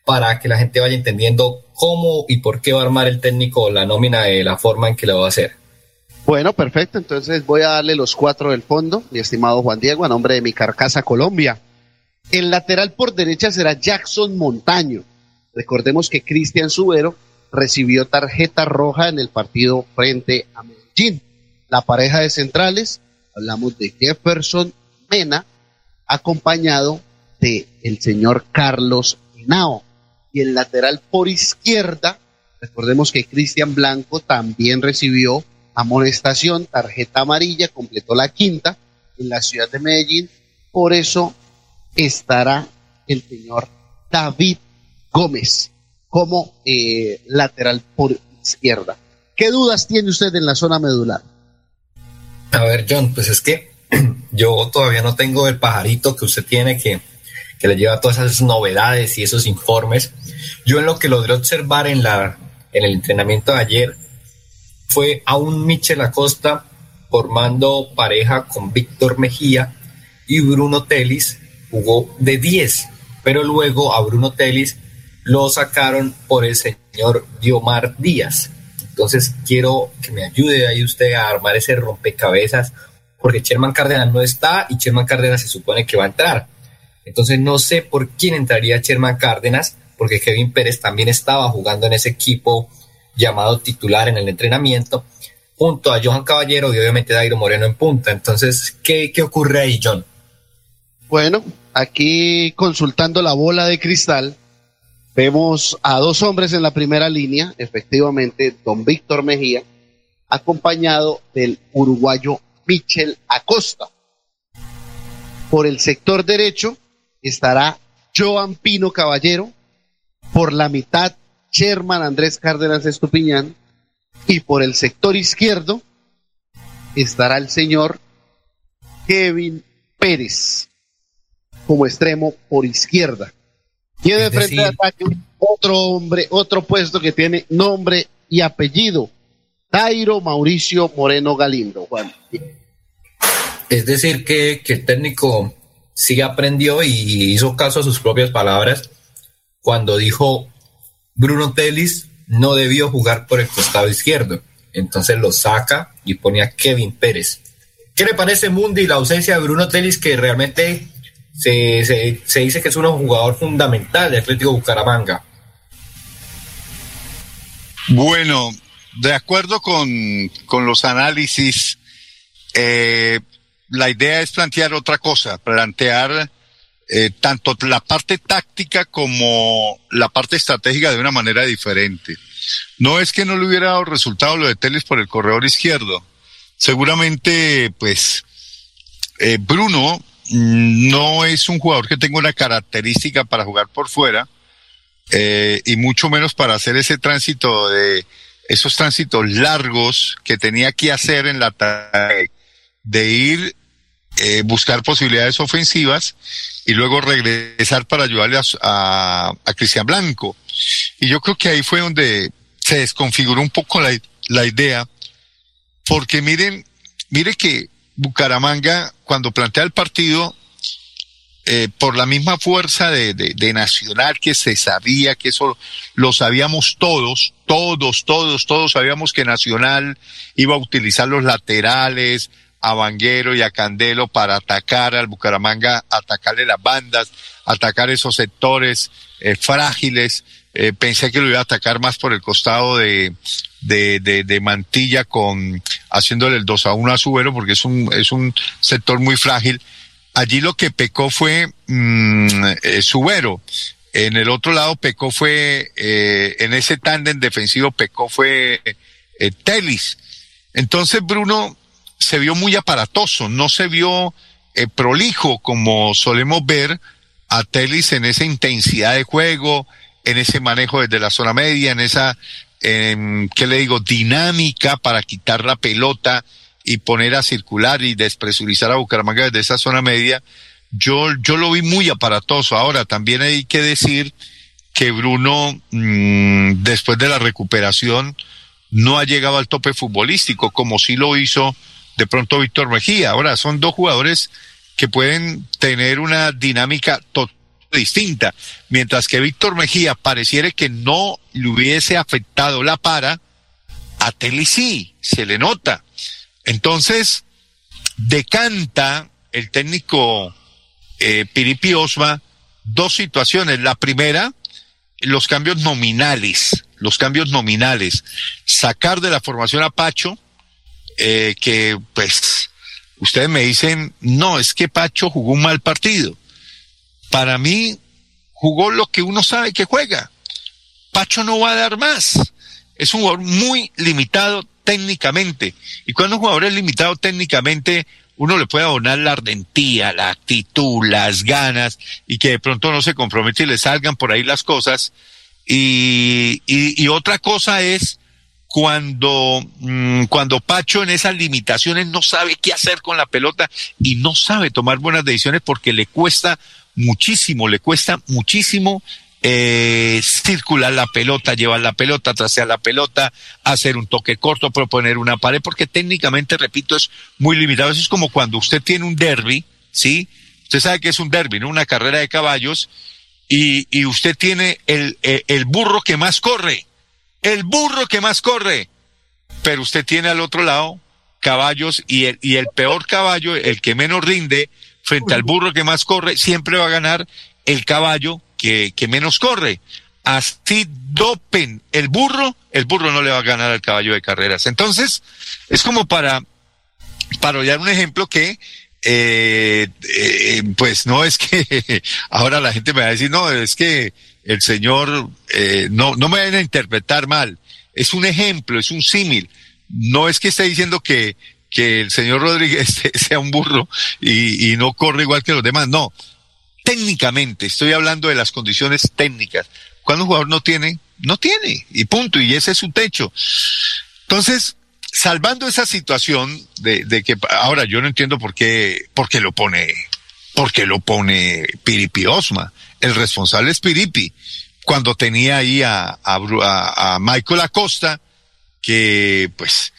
para que la gente vaya entendiendo cómo y por qué va a armar el técnico la nómina de la forma en que lo va a hacer. Bueno, perfecto. Entonces voy a darle los cuatro del fondo, mi estimado Juan Diego, a nombre de mi carcasa Colombia. El lateral por derecha será Jackson Montaño. Recordemos que Cristian Subero recibió tarjeta roja en el partido frente a Medellín. La pareja de centrales, hablamos de Jefferson Mena, acompañado de el señor Carlos Henao. Y el lateral por izquierda, recordemos que Cristian Blanco también recibió amonestación, tarjeta amarilla, completó la quinta en la ciudad de Medellín. Por eso estará el señor David Gómez como eh, lateral por izquierda. ¿Qué dudas tiene usted en la zona medular? A ver, John, pues es que yo todavía no tengo el pajarito que usted tiene que, que le lleva todas esas novedades y esos informes. Yo en lo que logré observar en, la, en el entrenamiento de ayer fue a un Michel Acosta formando pareja con Víctor Mejía y Bruno Telis jugó de 10, pero luego a Bruno Telis lo sacaron por el señor Diomar Díaz. Entonces quiero que me ayude ahí usted a armar ese rompecabezas, porque Sherman Cárdenas no está y Sherman Cárdenas se supone que va a entrar. Entonces no sé por quién entraría Sherman Cárdenas, porque Kevin Pérez también estaba jugando en ese equipo llamado titular en el entrenamiento, junto a Johan Caballero y obviamente Dairo Moreno en punta. Entonces, ¿qué, qué ocurre ahí, John? Bueno, aquí consultando la bola de cristal, vemos a dos hombres en la primera línea, efectivamente, don Víctor Mejía, acompañado del uruguayo Michel Acosta. Por el sector derecho estará Joan Pino Caballero, por la mitad Sherman Andrés Cárdenas Estupiñán, y por el sector izquierdo estará el señor Kevin Pérez como extremo por izquierda. Tiene Es frente de ataque otro hombre, otro puesto que tiene nombre y apellido. Tairo Mauricio Moreno Galindo, Juan. Es decir, que, que el técnico sí aprendió y hizo caso a sus propias palabras cuando dijo Bruno Telis no debió jugar por el costado izquierdo. Entonces lo saca y pone a Kevin Pérez. ¿Qué le parece Mundi la ausencia de Bruno Telis que realmente se, se- dice que es un jugador fundamental de Atlético Bucaramanga? Bueno, de acuerdo con, con los análisis, eh, la idea es plantear otra cosa, plantear eh, tanto la parte táctica como la parte estratégica de una manera diferente. No es que no le hubiera dado resultado lo de Teles por el corredor izquierdo. Seguramente, pues, eh, Bruno mm, no es un jugador que tenga una característica para jugar por fuera eh, y mucho menos para hacer ese tránsito de esos tránsitos largos que tenía que hacer en la tarea de ir eh, buscar posibilidades ofensivas y luego regresar para ayudarle a, a, Cristian Blanco. Y yo creo que ahí fue donde se desconfiguró un poco la, la idea, porque miren, mire que Bucaramanga, cuando plantea el partido, eh, por la misma fuerza de, de, de, Nacional que se sabía, que eso lo sabíamos todos, todos, todos, todos sabíamos que Nacional iba a utilizar los laterales, a Vanguero y a Candelo para atacar al Bucaramanga, atacarle las bandas, atacar esos sectores eh, frágiles. Eh, pensé que lo iba a atacar más por el costado de, de, de, de, Mantilla con haciéndole el 2 a 1 a Subero porque es un, es un sector muy frágil. Allí lo que pecó fue mmm, Subero. En el otro lado pecó fue, en ese tándem defensivo pecó fue Telis. Entonces Bruno se vio muy aparatoso, no se vio eh, prolijo como solemos ver a Telis en esa intensidad de juego, en ese manejo desde la zona media, en esa, eh, ¿qué le digo?, dinámica para quitar la pelota y poner a circular y despresurizar a Bucaramanga desde esa zona media. Yo, yo lo vi muy aparatoso. Ahora, también hay que decir que Bruno, mmm, después de la recuperación, no ha llegado al tope futbolístico, como sí lo hizo de pronto Víctor Mejía. Ahora, son dos jugadores que pueden tener una dinámica totalmente distinta. Mientras que Víctor Mejía pareciera que no le hubiese afectado la para, a Teli sí, se le nota. Entonces, decanta el técnico eh, Piripi Osma dos situaciones. La primera, los cambios nominales, los cambios nominales. Sacar de la formación a Pacho, eh, que pues ustedes me dicen, no, es que Pacho jugó un mal partido. Para mí, jugó lo que uno sabe que juega. Pacho no va a dar más. Es un jugador muy limitado técnicamente. Y cuando un jugador es limitado técnicamente, uno le puede abonar la ardentía, la actitud, las ganas, y que de pronto no se compromete y le salgan por ahí las cosas. Y, y, y otra cosa es cuando, mmm, cuando Pacho en esas limitaciones no sabe qué hacer con la pelota y no sabe tomar buenas decisiones porque le cuesta muchísimo, le cuesta muchísimo eh, circular la pelota, llevar la pelota, trasear la pelota, hacer un toque corto, proponer una pared, porque técnicamente, repito, es muy limitado. Eso es como cuando usted tiene un derby, ¿sí? Usted sabe que es un derby, ¿no? Una carrera de caballos, y, y usted tiene el, el, el burro que más corre, el burro que más corre, pero usted tiene al otro lado caballos y el, y el peor caballo, el que menos rinde, frente al burro que más corre, siempre va a ganar el caballo que, que menos corre. Así dopen el burro, el burro no le va a ganar al caballo de carreras. Entonces, es como para, para dar un ejemplo que, eh, eh, pues no es que ahora la gente me va a decir, no, es que el señor, eh, no, no me vayan a interpretar mal. Es un ejemplo, es un símil. No es que esté diciendo que, que el señor Rodríguez sea un burro y, y, no corre igual que los demás. No, técnicamente, estoy hablando de las condiciones técnicas. Cuando un jugador no tiene, no tiene, y punto, y ese es su techo. Entonces, salvando esa situación de, de que ahora yo no entiendo por qué, por qué lo pone, por qué lo pone Piripi Osma. El responsable es Piripi. Cuando tenía ahí a, Michael Acosta, que pues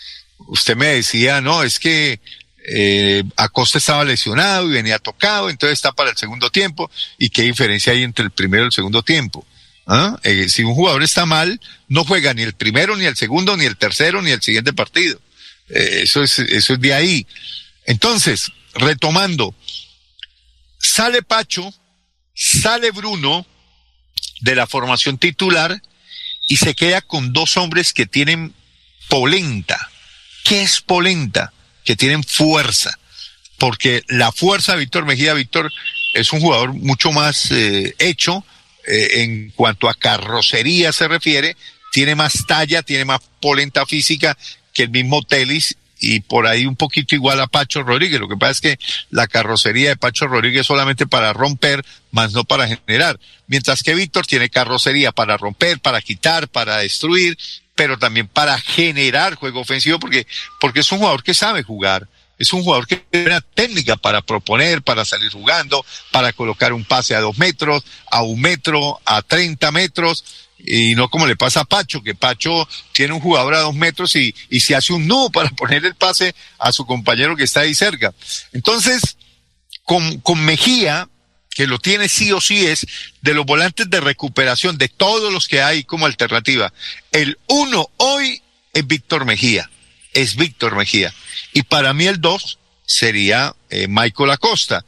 usted me decía, no, es que eh, Acosta estaba lesionado y venía tocado, entonces está para el segundo tiempo. ¿Y qué diferencia hay entre el primero y el segundo tiempo? ¿Ah? Eh, si un jugador está mal, no juega ni el primero, ni el segundo, ni el tercero, ni el siguiente partido. Eh, eso, es, eso es de ahí. Entonces, retomando, sale Pacho, sale Bruno de la formación titular y se queda con dos hombres que tienen polenta. ¿Qué es polenta? Que tienen fuerza. Porque la fuerza de Víctor Mejía, Víctor es un jugador mucho más eh, hecho eh, en cuanto a carrocería se refiere, tiene más talla, tiene más polenta física que el mismo Telis y por ahí un poquito igual a Pacho Rodríguez. Lo que pasa es que la carrocería de Pacho Rodríguez es solamente para romper, más no para generar. Mientras que Víctor tiene carrocería para romper, para quitar, para destruir, pero también para generar juego ofensivo porque, porque es un jugador que sabe jugar. Es un jugador que tiene una técnica para proponer, para salir jugando, para colocar un pase a dos metros, a un metro, a treinta metros y no como le pasa a Pacho, que Pacho tiene un jugador a dos metros y, y se hace un nudo para poner el pase a su compañero que está ahí cerca. Entonces, con, con Mejía, que lo tiene sí o sí es de los volantes de recuperación, de todos los que hay como alternativa. El uno hoy es Víctor Mejía, es Víctor Mejía. Y para mí el dos sería eh, Michael Acosta.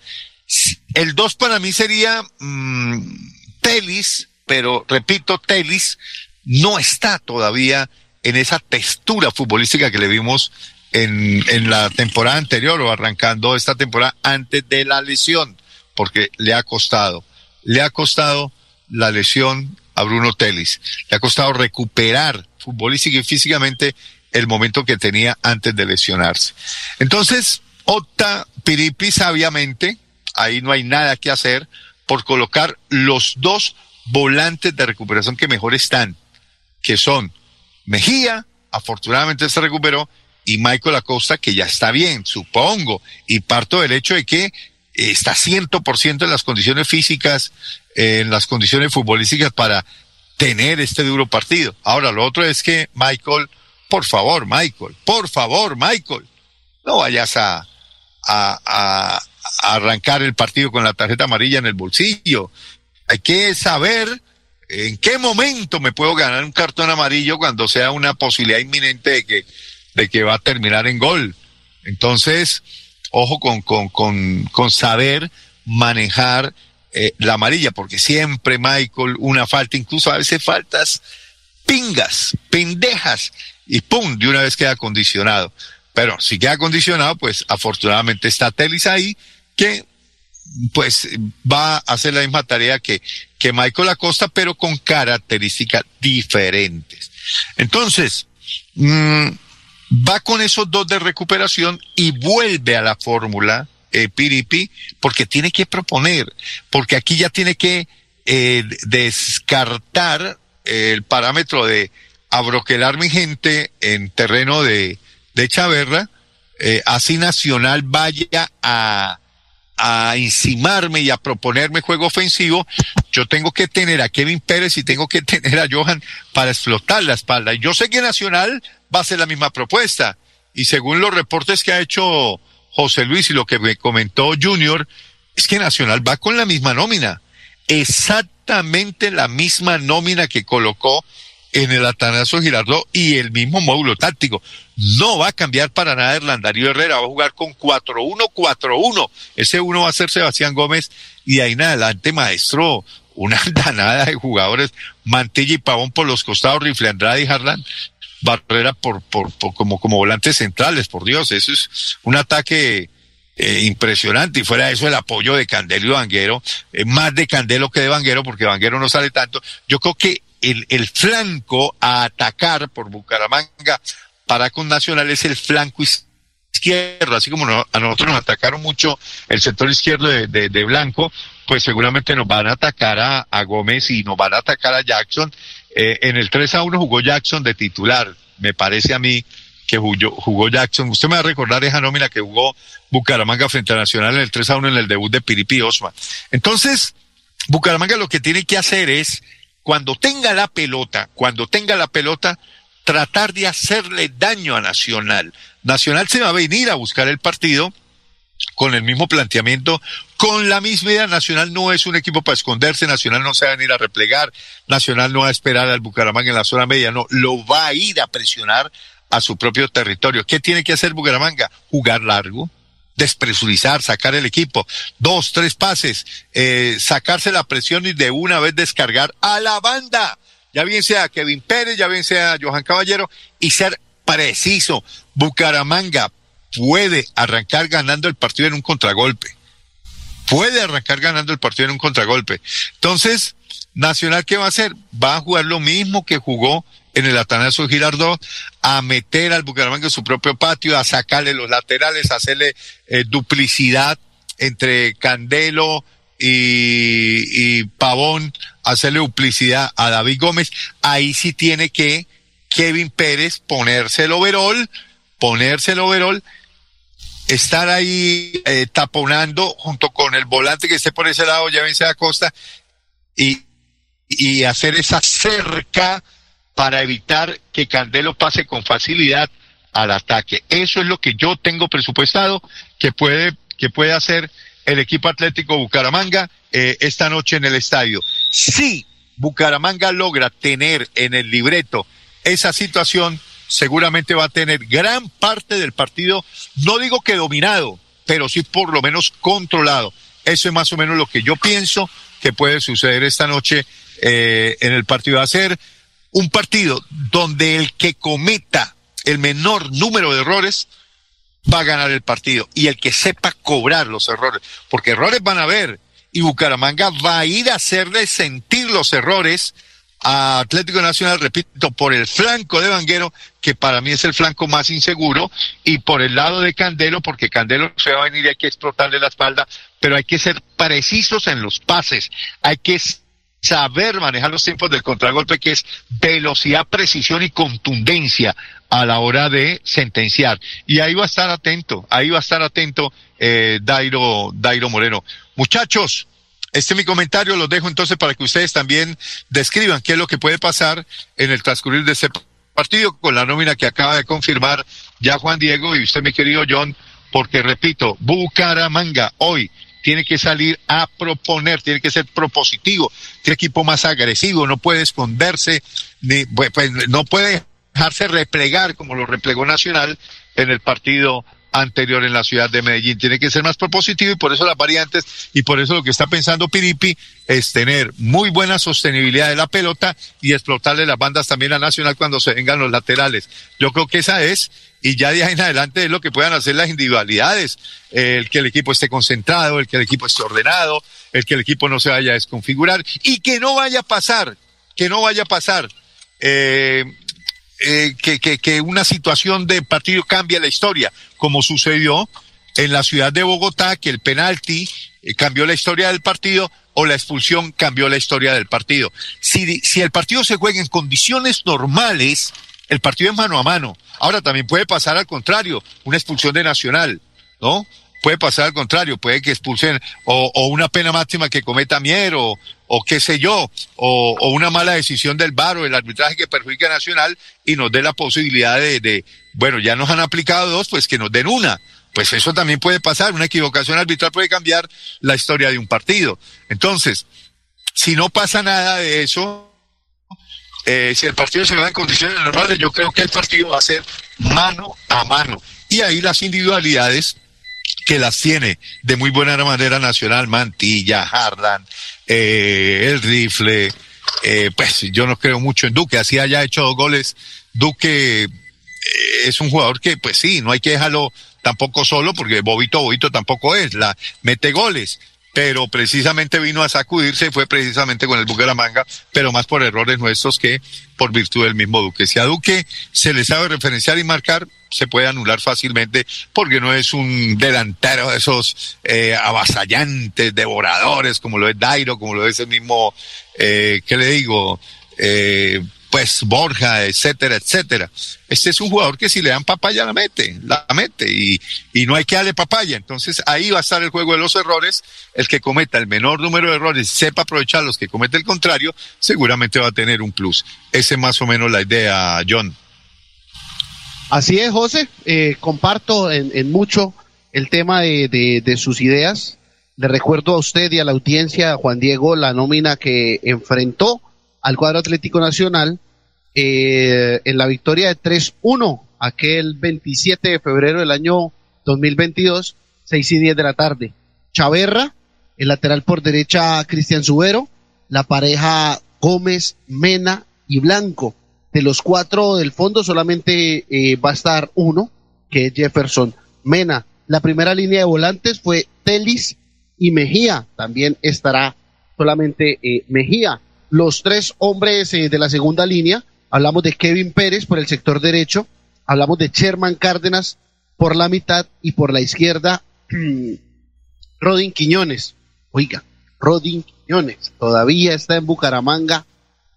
El dos para mí sería mm, Telis, pero repito, Telis no está todavía en esa textura futbolística que le vimos en, en la temporada anterior o arrancando esta temporada antes de la lesión, porque le ha costado, le ha costado la lesión a Bruno Telis, le ha costado recuperar futbolística y físicamente el momento que tenía antes de lesionarse. Entonces, opta Piripi sabiamente, ahí no hay nada que hacer, por colocar los dos volantes de recuperación que mejor están, que son Mejía, afortunadamente se recuperó, y Michael Acosta, que ya está bien, supongo, y parto del hecho de que está 100% en las condiciones físicas, en las condiciones futbolísticas para tener este duro partido. Ahora, lo otro es que Michael, por favor, Michael, por favor, Michael, no vayas a, a arrancar el partido con la tarjeta amarilla en el bolsillo. Hay que saber en qué momento me puedo ganar un cartón amarillo cuando sea una posibilidad inminente de que, de que va a terminar en gol. Entonces, ojo con, con, con, con saber manejar eh, la amarilla, porque siempre, Michael, una falta, incluso a veces faltas pingas, pendejas, y pum, de una vez queda condicionado. Pero si queda condicionado, pues afortunadamente está Telis ahí, que pues va a hacer la misma tarea que, que Michael Acosta, pero con características diferentes. Entonces, mmm, va con esos dos de recuperación y vuelve a la fórmula eh, porque tiene que proponer, porque aquí ya tiene que eh, descartar el parámetro de abroquelar mi gente en terreno de, de Chaverra, eh, así Nacional vaya a a encimarme y a proponerme juego ofensivo, yo tengo que tener a Kevin Pérez y tengo que tener a Johan para explotar la espalda. Y yo sé que Nacional va a hacer la misma propuesta. Y según los reportes que ha hecho José Luis y lo que me comentó Junior, es que Nacional va con la misma nómina. Exactamente la misma nómina que colocó en el Atanasio Girardot y el mismo módulo táctico. No va a cambiar para nada Herlandario Herrera, va a jugar con 4-1-4-1. Ese uno va a ser Sebastián Gómez y ahí en adelante, maestro, una danada de jugadores, Mantilla y Pavón por los costados, Rifle Andrade y Harlan, Barrera por, por, por, como, como volantes centrales, por Dios, eso es un ataque eh, impresionante y fuera de eso el apoyo de Candelo y Vanguero, eh, más de Candelo que de Vanguero porque Vanguero no sale tanto. Yo creo que el, el flanco a atacar por Bucaramanga para con Nacional es el flanco izquierdo, así como a nosotros nos atacaron mucho el sector izquierdo de, de, Blanco, pues seguramente nos van a atacar a, a, Gómez y nos van a atacar a Jackson. Eh, en el 3 a 1 jugó Jackson de titular, me parece a mí que jugó, jugó Jackson. Usted me va a recordar esa nómina que jugó Bucaramanga frente a Nacional en el 3 a 1 en el debut de Piripi Osma. Entonces, Bucaramanga lo que tiene que hacer es, cuando tenga la pelota, cuando tenga la pelota, tratar de hacerle daño a Nacional. Nacional se va a venir a buscar el partido con el mismo planteamiento, con la misma idea. Nacional no es un equipo para esconderse, Nacional no se va a venir a replegar, Nacional no va a esperar al Bucaramanga en la zona media, no, lo va a ir a presionar a su propio territorio. ¿Qué tiene que hacer Bucaramanga? Jugar largo, despresurizar, sacar el equipo, dos, tres pases, eh, sacarse la presión y de una vez descargar a la banda, ya bien sea Kevin Pérez, ya bien sea Johan Caballero, y ser preciso. Bucaramanga puede arrancar ganando el partido en un contragolpe. Puede arrancar ganando el partido en un contragolpe. Entonces, Nacional, ¿qué va a hacer? Va a jugar lo mismo que jugó en el Atanasio Girardot, a meter al Bucaramanga en su propio patio, a sacarle los laterales, a hacerle eh, duplicidad entre Candelo y, y Pavón, hacerle duplicidad a David Gómez. Ahí sí tiene que Kevin Pérez ponerse el overall, ponerse el overall estar ahí eh, taponando junto con el volante que esté por ese lado, ya vence a Costa, y, y hacer esa cerca para evitar que Candelo pase con facilidad al ataque. Eso es lo que yo tengo presupuestado que puede, que puede hacer el equipo atlético Bucaramanga eh, esta noche en el estadio. Si Bucaramanga logra tener en el libreto esa situación, seguramente va a tener gran parte del partido, no digo que dominado, pero sí por lo menos controlado. Eso es más o menos lo que yo pienso que puede suceder esta noche eh, en el partido. A ser un partido donde el que cometa el menor número de errores va a ganar el partido y el que sepa cobrar los errores, porque errores van a haber y Bucaramanga va a ir a hacerle sentir los errores a Atlético Nacional, repito, por el flanco de Vanguero, que para mí es el flanco más inseguro, y por el lado de Candelo, porque Candelo se va a venir y hay que explotarle la espalda, pero hay que ser precisos en los pases, hay que saber manejar los tiempos del contragolpe, que es velocidad, precisión y contundencia a la hora de sentenciar. Y ahí va a estar atento, ahí va a estar atento eh, Dairo, Dairo Moreno. Muchachos, este es mi comentario, los dejo entonces para que ustedes también describan qué es lo que puede pasar en el transcurrir de ese partido con la nómina que acaba de confirmar ya Juan Diego y usted, mi querido John, porque repito, Bucaramanga hoy tiene que salir a proponer, tiene que ser propositivo, tiene equipo más agresivo, no puede esconderse, ni, pues, pues, no puede dejarse replegar como lo replegó Nacional en el partido anterior en la ciudad de Medellín. Tiene que ser más propositivo y por eso las variantes y por eso lo que está pensando Piripi es tener muy buena sostenibilidad de la pelota y explotarle las bandas también a Nacional cuando se vengan los laterales. Yo creo que esa es y ya de ahí en adelante es lo que puedan hacer las individualidades, el que el equipo esté concentrado, el que el equipo esté ordenado, el que el equipo no se vaya a desconfigurar y que no vaya a pasar, que no vaya a pasar. Eh, eh, que, que, que una situación de partido cambie la historia, como sucedió en la ciudad de Bogotá, que el penalti eh, cambió la historia del partido o la expulsión cambió la historia del partido. Si, si el partido se juega en condiciones normales, el partido es mano a mano. Ahora también puede pasar al contrario, una expulsión de Nacional, ¿no? Puede pasar al contrario, puede que expulsen o, o una pena máxima que cometa Mier o, o qué sé yo, o, una mala decisión del VAR o el arbitraje que perjudica a Nacional y nos dé la posibilidad de, de, bueno, ya nos han aplicado dos, pues que nos den una. Pues eso también puede pasar, una equivocación arbitral puede cambiar la historia de un partido. Entonces, si no pasa nada de eso, eh, si el partido se va en condiciones normales, yo creo que el partido va a ser mano a mano. Y ahí las individualidades que las tiene de muy buena manera Nacional, Mantilla, Harlan, eh, el rifle, eh, pues yo no creo mucho en Duque, así haya hecho dos goles. Duque eh, es un jugador que, pues sí, no hay que dejarlo tampoco solo, porque Bobito, Bobito tampoco es, la mete goles, pero precisamente vino a sacudirse, fue precisamente con el Bucaramanga, pero más por errores nuestros que por virtud del mismo Duque. Si a Duque se le sabe referenciar y marcar, se puede anular fácilmente porque no es un delantero de esos eh, avasallantes, devoradores, como lo es Dairo, como lo es el mismo, eh, ¿qué le digo? Eh, pues Borja, etcétera, etcétera. Este es un jugador que si le dan papaya la mete, la mete y, y no hay que darle papaya. Entonces ahí va a estar el juego de los errores. El que cometa el menor número de errores, sepa aprovechar los que comete el contrario, seguramente va a tener un plus. Esa es más o menos la idea, John. Así es, José. Eh, comparto en, mucho el tema de, de, de, sus ideas. Le recuerdo a usted y a la audiencia, Juan Diego, la nómina que enfrentó al cuadro Atlético Nacional eh, en la victoria de 3-1 aquel 27 de febrero del año 2022, 6 y 10 de la tarde. Chaverra, el lateral por derecha Cristian Subero, la pareja Gómez, Mena y Blanco. De los cuatro del fondo solamente eh, va a estar uno, que es Jefferson Mena. La primera línea de volantes fue Telis y Mejía. También estará solamente eh, Mejía. Los tres hombres eh, de la segunda línea, hablamos de Kevin Pérez por el sector derecho, hablamos de Sherman Cárdenas por la mitad y por la izquierda Rodin Quiñones. Oiga, Rodin Quiñones todavía está en Bucaramanga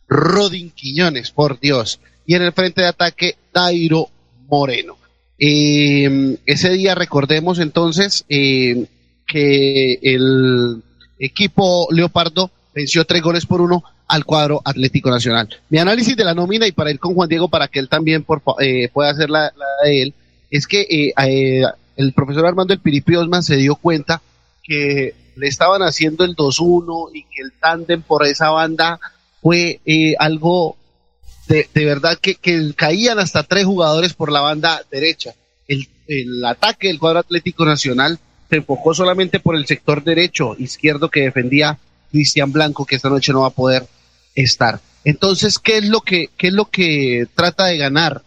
Rodin Quiñones, por Dios. Y en el frente de ataque, Dairo Moreno. Eh, ese día recordemos entonces eh, que el equipo Leopardo venció tres goles por uno al cuadro Atlético Nacional. Mi análisis de la nómina y para ir con Juan Diego para que él también por, eh, pueda hacer la, de él, es que eh, eh, el profesor Armando El Piripi Osman se dio cuenta que le estaban haciendo el 2-1 y que el tándem por esa banda fue eh, algo de, verdad que, caían hasta tres jugadores por la banda derecha. El, ataque del cuadro Atlético Nacional se enfocó solamente por el sector derecho, izquierdo que defendía Cristian Blanco, que esta noche no va a poder estar. Entonces, ¿qué es lo que, qué es lo que trata de ganar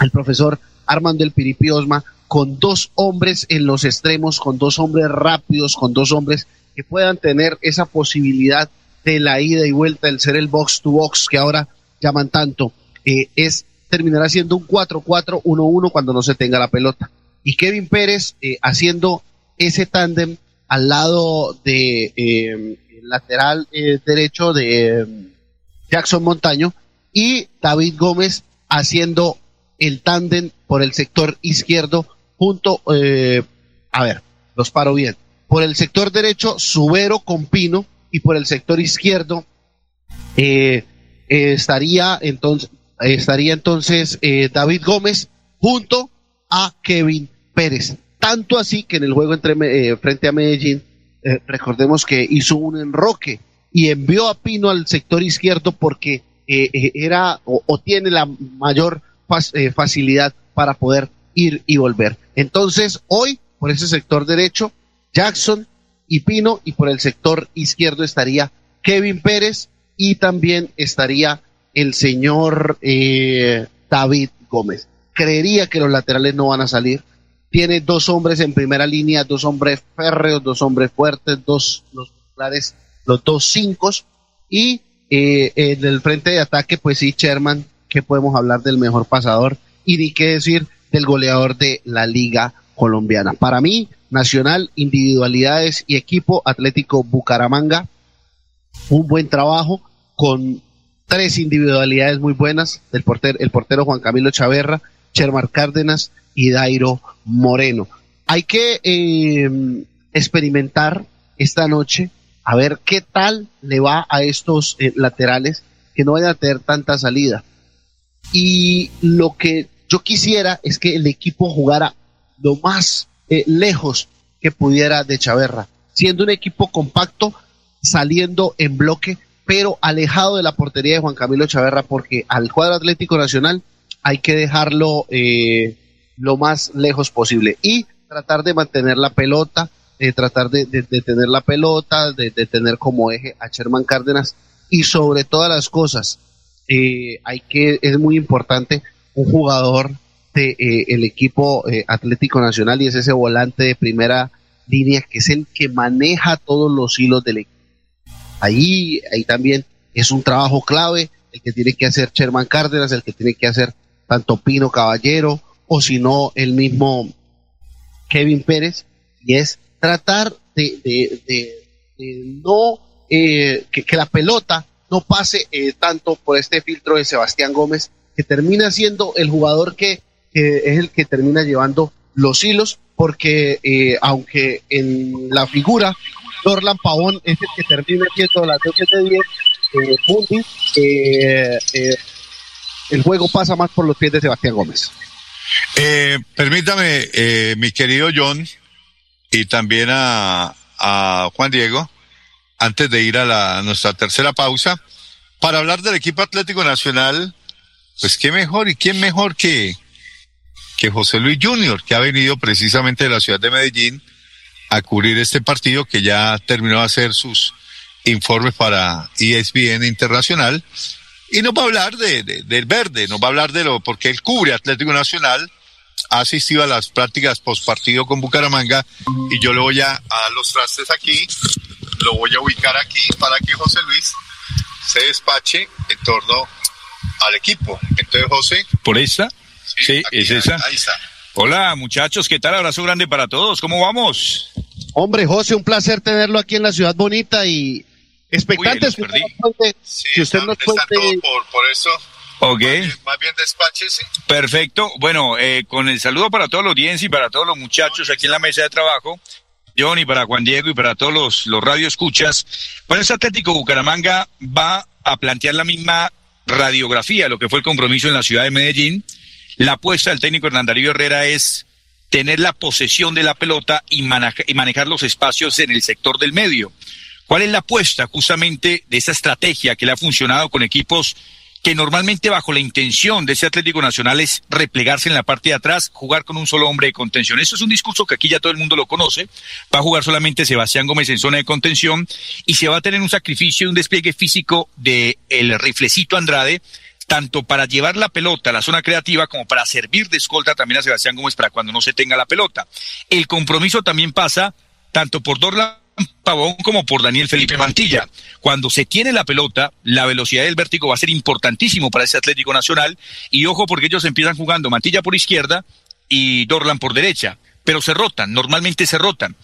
el profesor Armando El Piripi Osma con dos hombres en los extremos, con dos hombres rápidos, con dos hombres que puedan tener esa posibilidad de la ida y vuelta, el ser el box to box que ahora llaman tanto, eh, es terminará siendo un 4-4-1-1 cuando no se tenga la pelota. Y Kevin Pérez eh, haciendo ese tándem al lado de eh, lateral eh, derecho de Jackson Montaño y David Gómez haciendo el tándem por el sector izquierdo junto, a ver, los paro bien, por el sector derecho Subero con Pino y por el sector izquierdo eh, eh, estaría entonces estaría entonces eh, David Gómez junto a Kevin Pérez. Tanto así que en el juego entre frente a Medellín, recordemos que hizo un enroque y envió a Pino al sector izquierdo porque era o, tiene la mayor facilidad para poder ir y volver. Entonces, hoy, por ese sector derecho, Jackson y Pino, y por el sector izquierdo estaría Kevin Pérez y también estaría el señor eh, David Gómez. Creería que los laterales no van a salir. Tiene dos hombres en primera línea, dos hombres férreos, dos hombres fuertes, dos los titulares, los dos cinco. Y eh, en el frente de ataque, pues sí, Sherman, que podemos hablar del mejor pasador y ni qué decir del goleador de la Liga Colombiana. Para mí, Nacional, individualidades y equipo Atlético Bucaramanga. Un buen trabajo con tres individualidades muy buenas del portero, el portero Juan Camilo Chaverra, Chermar Cárdenas y Dairo Moreno. Hay que eh, experimentar esta noche a ver qué tal le va a estos eh, laterales que no vayan a tener tanta salida. Y lo que yo quisiera es que el equipo jugara lo más eh, lejos que pudiera de Chaverra, siendo un equipo compacto, saliendo en bloque, pero alejado de la portería de Juan Camilo Chaverra, porque al cuadro Atlético Nacional hay que dejarlo eh, lo más lejos posible y tratar de mantener la pelota, de tratar de, tener la pelota, de, tener como eje a Sherman Cárdenas y sobre todas las cosas, eh, hay que, es muy importante un jugador de, eh, el equipo eh, Atlético Nacional y es ese volante de primera línea que es el que maneja todos los hilos del equipo. Ahí, ahí también es un trabajo clave el que tiene que hacer Sherman Cárdenas, el que tiene que hacer tanto Pino Caballero o si no el mismo Kevin Pérez y es tratar de, de, de, no eh, que, la pelota no pase eh, tanto por este filtro de Sebastián Gómez, que termina siendo el jugador que, es el que termina llevando los hilos, porque eh, aunque en la figura Dorlan Pavón es el que termina siendo las 12 de 10, eh, Mundi, eh, eh, el juego pasa más por los pies de Sebastián Gómez. Eh, permítame, eh, mi querido John, y también a, Juan Diego, antes de ir a, la, a nuestra tercera pausa, para hablar del equipo Atlético Nacional, pues qué mejor y quién mejor que, que José Luis Junior, que ha venido precisamente de la ciudad de Medellín a cubrir este partido que ya terminó de hacer sus informes para ESPN Internacional y nos va a hablar de, de- del verde, nos va a hablar de lo, porque él cubre Atlético Nacional, ha asistido a las prácticas postpartido con Bucaramanga y yo le voy a, a dar los trastes aquí, lo voy a ubicar aquí para que José Luis se despache en torno al equipo. Entonces, José, ¿Por esta? Sí, es esa. ahí está. Hola muchachos, ¿qué tal? Abrazo grande para todos. ¿Cómo vamos? Hombre, José, un placer tenerlo aquí en la ciudad bonita y expectantes. si usted nos Está cuente todo por, por eso. Ok. Más bien despáchese. Perfecto. Bueno, eh, con el saludo para todos los audiencia y para todos los muchachos aquí en la mesa de trabajo, Johnny, para Juan Diego y para todos los, los radioescuchas. Bueno, este Atlético Bucaramanga va a plantear la misma radiografía lo que fue el compromiso en la ciudad de Medellín. La apuesta del técnico Hernán Darío Herrera es tener la posesión de la pelota y, maneja- y manejar los espacios en el sector del medio. ¿Cuál es la apuesta justamente de esa estrategia que le ha funcionado con equipos que normalmente bajo la intención de ese Atlético Nacional es replegarse en la parte de atrás, jugar con un solo hombre de contención? Eso es un discurso que aquí ya todo el mundo lo conoce. Va a jugar solamente Sebastián Gómez en zona de contención y se va a tener un sacrificio y un despliegue físico de el riflecito Andrade tanto para llevar la pelota a la zona creativa como para servir de escolta también a Sebastián Gómez para cuando no se tenga la pelota. El compromiso también pasa tanto por Dorlan Pavón como por Daniel Felipe Mantilla. Cuando se tiene la pelota, la velocidad del vértigo va a ser importantísimo para ese Atlético Nacional y ojo porque ellos empiezan jugando Mantilla por izquierda y Dorlan por derecha. Pero se rotan, normalmente se rotan.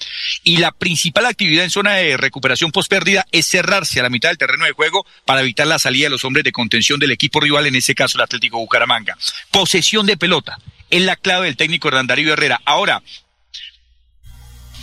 Y la principal actividad en zona de recuperación post pérdida es cerrarse a la mitad del terreno de juego para evitar la salida de los hombres de contención del equipo rival, en ese caso el Atlético Bucaramanga. Posesión de pelota es la clave del técnico Hernán Darío Herrera. Ahora,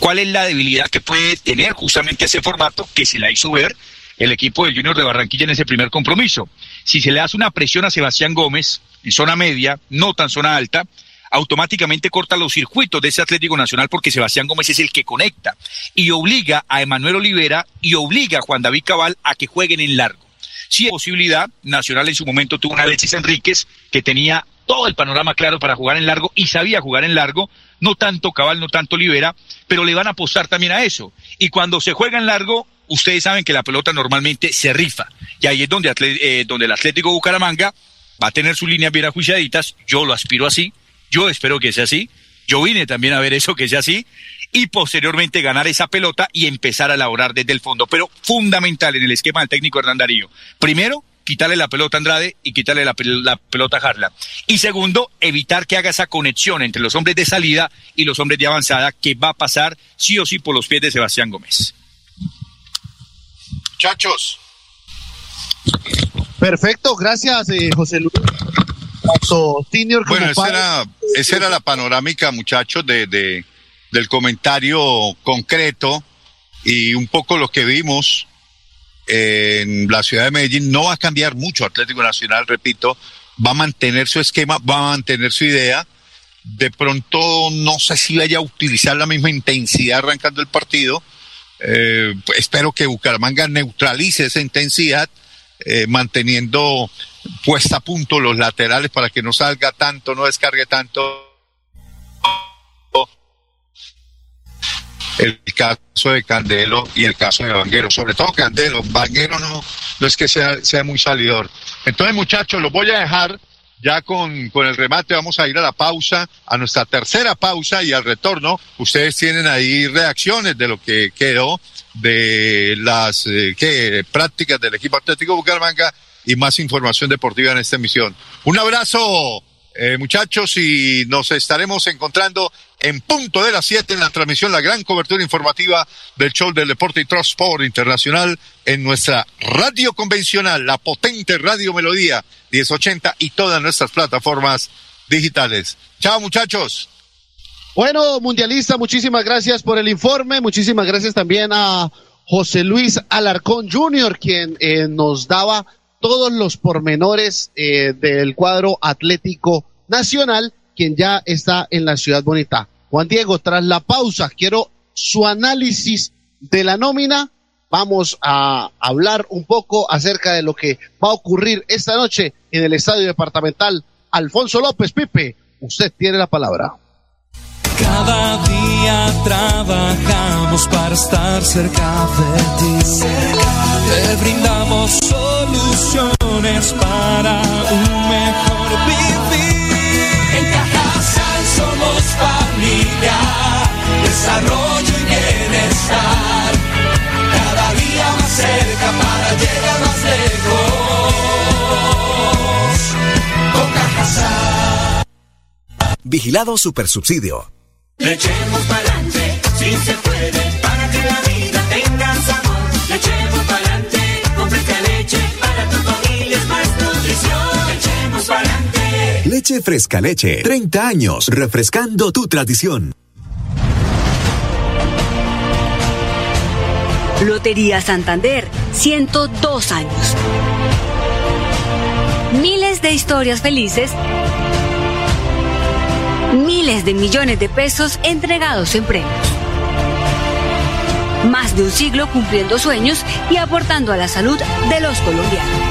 ¿cuál es la debilidad que puede tener justamente ese formato que se la hizo ver el equipo del Junior de Barranquilla en ese primer compromiso? Si se le hace una presión a Sebastián Gómez en zona media, no tan zona alta, automáticamente corta los circuitos de ese Atlético Nacional porque Sebastián Gómez es el que conecta y obliga a Emanuel Olivera y obliga a Juan David Cabal a que jueguen en largo. Si hay posibilidad, Nacional en su momento tuvo una Alexis Enríquez que tenía todo el panorama claro para jugar en largo y sabía jugar en largo, no tanto Cabal, no tanto Olivera, pero le van a apostar también a eso. Y cuando se juega en largo, ustedes saben que la pelota normalmente se rifa. Y ahí es donde, eh, donde el Atlético Bucaramanga va a tener sus líneas bien ajuiciaditas. Yo lo aspiro así. Yo espero que sea así. Yo vine también a ver eso, que sea así. Y posteriormente ganar esa pelota y empezar a elaborar desde el fondo. Pero fundamental en el esquema del técnico Hernán Darío. Primero, quitarle la pelota a Andrade y quitarle la, pel- la pelota a Harla. Y segundo, evitar que haga esa conexión entre los hombres de salida y los hombres de avanzada que va a pasar sí o sí por los pies de Sebastián Gómez. Muchachos, Perfecto, gracias, eh, José Luis. Senior Bueno, esa era, esa era la panorámica, muchachos, de, de- del comentario concreto y un poco lo que vimos en la ciudad de Medellín. No va a cambiar mucho Atlético Nacional, repito, va a mantener su esquema, va a mantener su idea. De pronto no sé si vaya a utilizar la misma intensidad arrancando el partido. Eh, espero que Bucaramanga neutralice esa intensidad, eh, manteniendo puesta a punto los laterales para que no salga tanto, no descargue tanto. El caso de Candelo y el caso de Vanguero, sobre todo Candelo. Vanguero no, no es que sea, sea muy salidor. Entonces, muchachos, los voy a dejar ya con, con el remate. Vamos a ir a la pausa, a nuestra tercera pausa y al retorno. Ustedes tienen ahí reacciones de lo que quedó de las eh, prácticas del equipo Atlético Bucaramanga y más información deportiva en esta emisión. Un abrazo, eh, muchachos, y nos estaremos encontrando en punto de las 7 en la transmisión, la gran cobertura informativa del show del deporte y transport internacional en nuestra radio convencional, la potente Radio Melodía 1080 y todas nuestras plataformas digitales. Chao muchachos. Bueno, mundialista, muchísimas gracias por el informe, muchísimas gracias también a José Luis Alarcón Jr., quien eh, nos daba todos los pormenores eh, del cuadro Atlético Nacional, quien ya está en la ciudad bonita. Juan Diego, tras la pausa, quiero su análisis de la nómina. Vamos a hablar un poco acerca de lo que va a ocurrir esta noche en el estadio departamental Alfonso López Pipe. Usted tiene la palabra. Cada día trabajamos para estar cerca de ti. Te brindamos soluciones para un mejor vivir. En Cajasal somos familia, desarrollo y bienestar. Cada día más cerca para llegar más lejos. Cajasal. Vigilado Supersubsidio. Le echemos pa'lante, si se puede, para que la vida tenga sabor. Le echemos pa'lante, con fresca leche, para tu familia es más nutrición. Le echemos pa'lante. Leche Fresca Leche. 30 años refrescando tu tradición. Lotería Santander, 102 años. Miles de historias felices. Miles de millones de pesos entregados en premios. Más de un siglo cumpliendo sueños y aportando a la salud de los colombianos.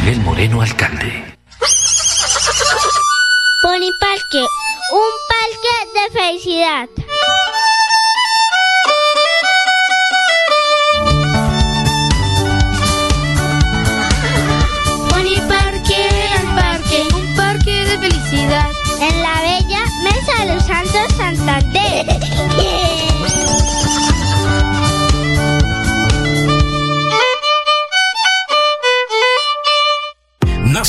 Miguel Moreno, alcalde. Pony Parque, un parque de felicidad.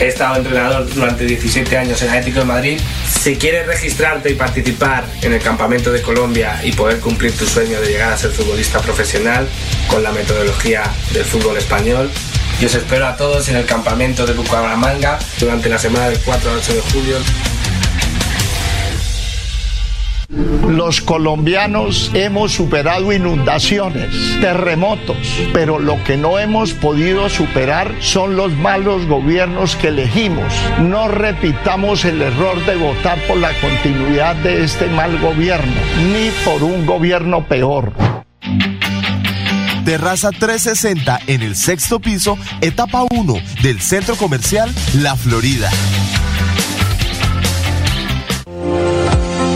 He estado entrenador durante 17 años en Atlético de Madrid. Si quieres registrarte y participar en el Campamento de Colombia y poder cumplir tu sueño de llegar a ser futbolista profesional con la metodología del fútbol español, yo os espero a todos en el Campamento de Bucaramanga durante la semana del 4 al 8 de julio. Los colombianos hemos superado inundaciones, terremotos, pero lo que no hemos podido superar son los malos gobiernos que elegimos. No repitamos el error de votar por la continuidad de este mal gobierno, ni por un gobierno peor. Terraza 360 en el sexto piso, etapa 1 del centro comercial La Florida.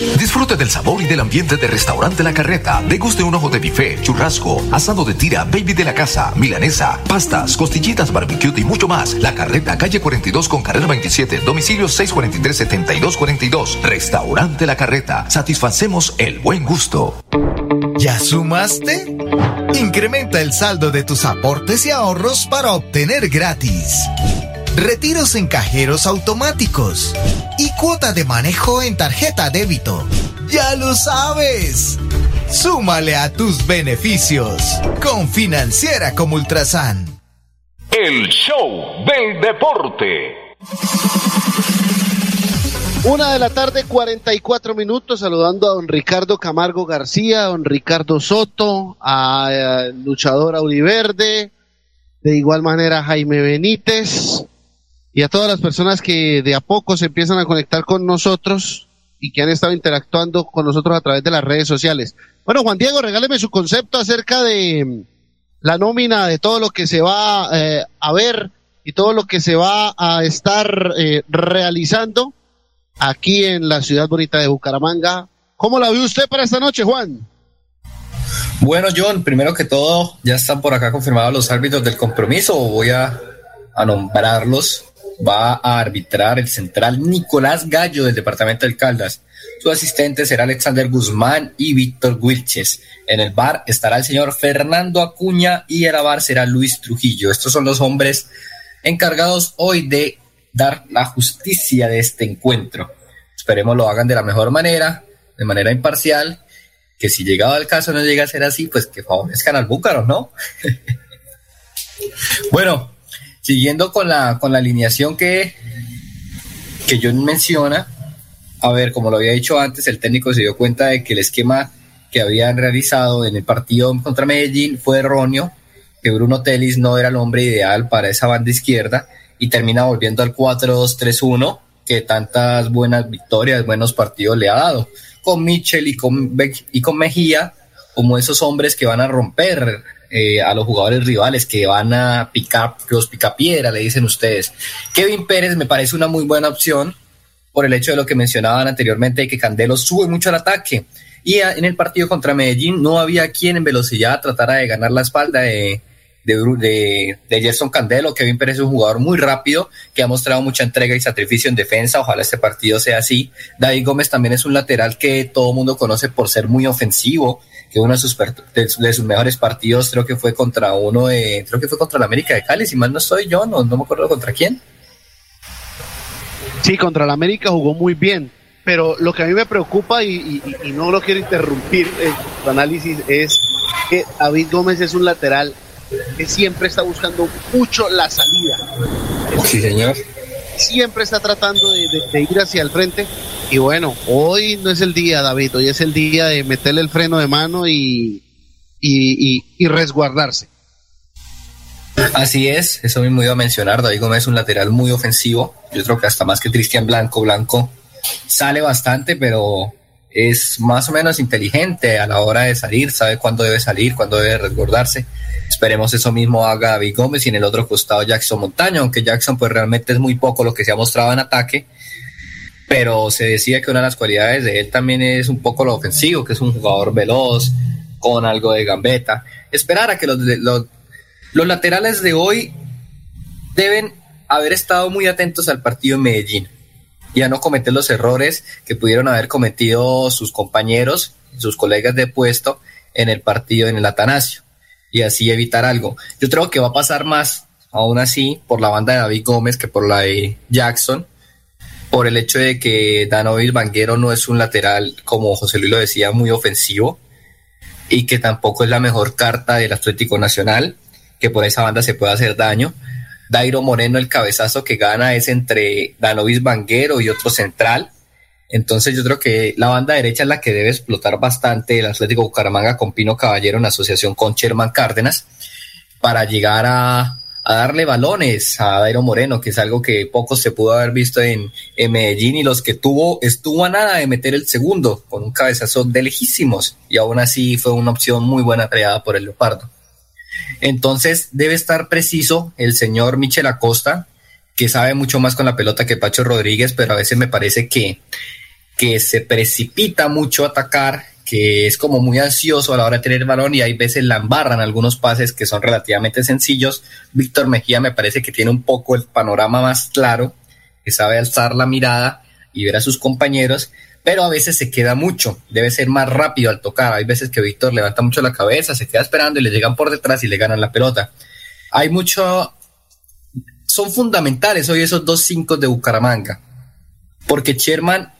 Disfrute del sabor y del ambiente de Restaurante La Carreta. Deguste un ojo de bife, churrasco, asado de tira, baby de la casa, milanesa, pastas, costillitas, barbecue y mucho más. La Carreta, calle 42 con carrera 27, domicilio 643-7242. Restaurante La Carreta. Satisfacemos el buen gusto. ¿Ya sumaste? Incrementa el saldo de tus aportes y ahorros para obtener gratis. Retiros en cajeros automáticos y cuota de manejo en tarjeta débito. Ya lo sabes. Súmale a tus beneficios con Financiera como Ultrasan. El show del deporte. Una de la tarde, 44 minutos, saludando a don Ricardo Camargo García, a don Ricardo Soto, a, eh, luchador Auriverde, de igual manera a Jaime Benítez y a todas las personas que de a poco se empiezan a conectar con nosotros y que han estado interactuando con nosotros a través de las redes sociales. Bueno, Juan Diego, regáleme su concepto acerca de mm, la nómina, de todo lo que se va eh, a ver y todo lo que se va a estar eh, realizando aquí en la ciudad bonita de Bucaramanga. ¿Cómo la ve usted para esta noche, Juan? Bueno, John, primero que todo, ya están por acá confirmados los árbitros del compromiso. Voy a, a nombrarlos. Va a arbitrar el central Nicolás Gallo del departamento del Caldas. Su asistente será Alexander Guzmán y Víctor Wilches. En el bar estará el señor Fernando Acuña y el bar será Luis Trujillo. Estos son los hombres encargados hoy de dar la justicia de este encuentro. Esperemos lo hagan de la mejor manera, de manera imparcial, que si llegado al caso no llega a ser así, pues que favorezcan al Búcaro, ¿no? bueno, siguiendo con la, con la alineación que, que John menciona, a ver, como lo había dicho antes, el técnico se dio cuenta de que el esquema que habían realizado en el partido contra Medellín fue erróneo, que Bruno Telis no era el hombre ideal para esa banda izquierda y termina volviendo al 4-2-3-1 que tantas buenas victorias, buenos partidos le ha dado, con Mitchell y con, y con Mejía como esos hombres que van a romper eh, a los jugadores rivales, que van a picar, los picapiedra, le dicen ustedes. Kevin Pérez me parece una muy buena opción por el hecho de lo que mencionaban anteriormente, de que Candelo sube mucho al ataque. Y en el partido contra Medellín no había quien en velocidad tratara de ganar la espalda de, de, de, de, Gerson Candelo. Kevin Pérez es un jugador muy rápido que ha mostrado mucha entrega y sacrificio en defensa. Ojalá este partido sea así. David Gómez también es un lateral que todo mundo conoce por ser muy ofensivo. Que uno de sus, de, de, sus mejores partidos creo que fue contra uno de, creo que fue contra la América de Cali, si mal no estoy yo, no, no me acuerdo contra quién. Sí, contra la América jugó muy bien, pero lo que a mí me preocupa y, y, y no lo quiero interrumpir en su análisis es que David Gómez es un lateral que siempre está buscando mucho la salida. Sí, señor. Siempre está tratando de, ir hacia el frente. Y bueno, hoy no es el día, David, hoy es el día de meterle el freno de mano y, y, y, y resguardarse. Así es, eso mismo iba a mencionar. David Gómez es un lateral muy ofensivo. Yo creo que hasta más que Cristian Blanco. Blanco sale bastante, pero es más o menos inteligente a la hora de salir, sabe cuándo debe salir, cuándo debe resguardarse. Esperemos eso mismo haga David Gómez y en el otro costado Jackson Montaño, aunque Jackson pues realmente es muy poco lo que se ha mostrado en ataque, pero se decía que una de las cualidades de él también es un poco lo ofensivo, que es un jugador veloz, con algo de gambeta. Esperar a que los, los, los laterales de hoy deben haber estado muy atentos al partido en Medellín y no cometer los errores que pudieron haber cometido sus compañeros, sus colegas de puesto en el partido en el Atanasio y así evitar algo. Yo creo que va a pasar más, aún así, por la banda de David Gómez que por la de Jackson, por el hecho de que Danovis Banguero no es un lateral, como José Luis lo decía, muy ofensivo y que tampoco es la mejor carta del Atlético Nacional, que por esa banda se puede hacer daño. Dairo Moreno, el cabezazo que gana es entre Danovis Banguero y otro central. Entonces yo creo que la banda derecha es la que debe explotar bastante el Atlético Bucaramanga con Pino Caballero en asociación con Sherman Cárdenas para llegar a, darle balones a Dairo Moreno, que es algo que poco se pudo haber visto en, en, Medellín y los que tuvo estuvo a nada de meter el segundo con un cabezazo de lejísimos y aún así fue una opción muy buena creada por el Leopardo. Entonces debe estar preciso el señor Michel Acosta, que sabe mucho más con la pelota que Pacho Rodríguez, pero a veces me parece que, que se precipita mucho a atacar, que es como muy ansioso a la hora de tener el balón y hay veces la embarran algunos pases que son relativamente sencillos. Víctor Mejía me parece que tiene un poco el panorama más claro, que sabe alzar la mirada y ver a sus compañeros, pero a veces se queda mucho, debe ser más rápido al tocar. Hay veces que Víctor levanta mucho la cabeza, se queda esperando y le llegan por detrás y le ganan la pelota. Hay mucho, son fundamentales hoy esos dos cinco de Bucaramanga, porque Sherman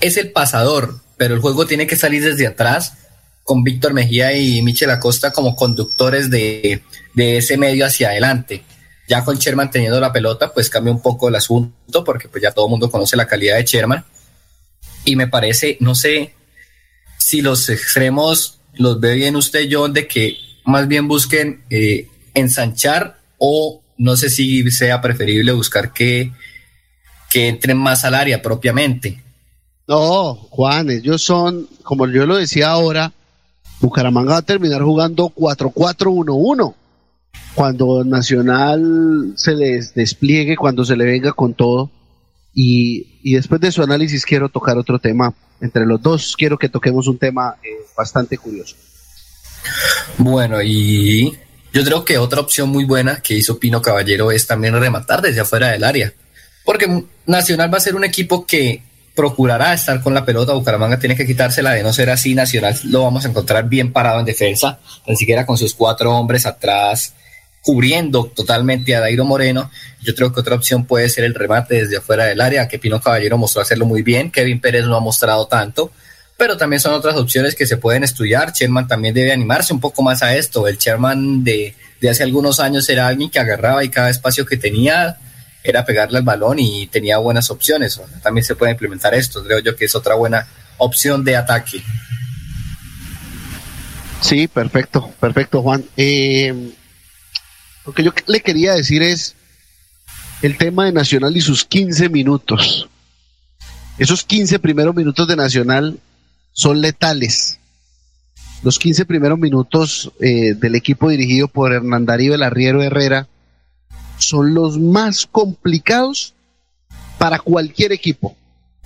es el pasador, pero el juego tiene que salir desde atrás con Víctor Mejía y Michel Acosta como conductores de, de ese medio hacia adelante. Ya con Sherman teniendo la pelota, pues cambia un poco el asunto, porque pues ya todo el mundo conoce la calidad de Sherman. Y me parece, no sé si los extremos los ve bien usted, John, de que más bien busquen eh, ensanchar o no sé si sea preferible buscar que, que entren más al área propiamente. No, Juan, ellos son, como yo lo decía ahora, Bucaramanga va a terminar jugando 4-4-1-1. Cuando Nacional se les despliegue, cuando se le venga con todo. Y, y después de su análisis quiero tocar otro tema. Entre los dos quiero que toquemos un tema eh, bastante curioso. Bueno, y yo creo que otra opción muy buena que hizo Pino Caballero es también rematar desde afuera del área. Porque Nacional va a ser un equipo que procurará estar con la pelota. Bucaramanga tiene que quitársela. De no ser así, Nacional lo vamos a encontrar bien parado en defensa, ni siquiera con sus cuatro hombres atrás, cubriendo totalmente a Dairo Moreno. Yo creo que otra opción puede ser el remate desde afuera del área, que Pino Caballero mostró hacerlo muy bien. Kevin Pérez no ha mostrado tanto. Pero también son otras opciones que se pueden estudiar. Sherman también debe animarse un poco más a esto. El Sherman de, de hace algunos años era alguien que agarraba y cada espacio que tenía era pegarle al balón y tenía buenas opciones. También se puede implementar esto, creo yo que es otra buena opción de ataque. Sí, perfecto, perfecto, Juan. Eh, lo que yo le quería decir es el tema de Nacional y sus 15 minutos. Esos 15 primeros minutos de Nacional son letales. Los 15 primeros minutos eh, del equipo dirigido por Hernán Darío el Arriero Herrera son los más complicados para cualquier equipo.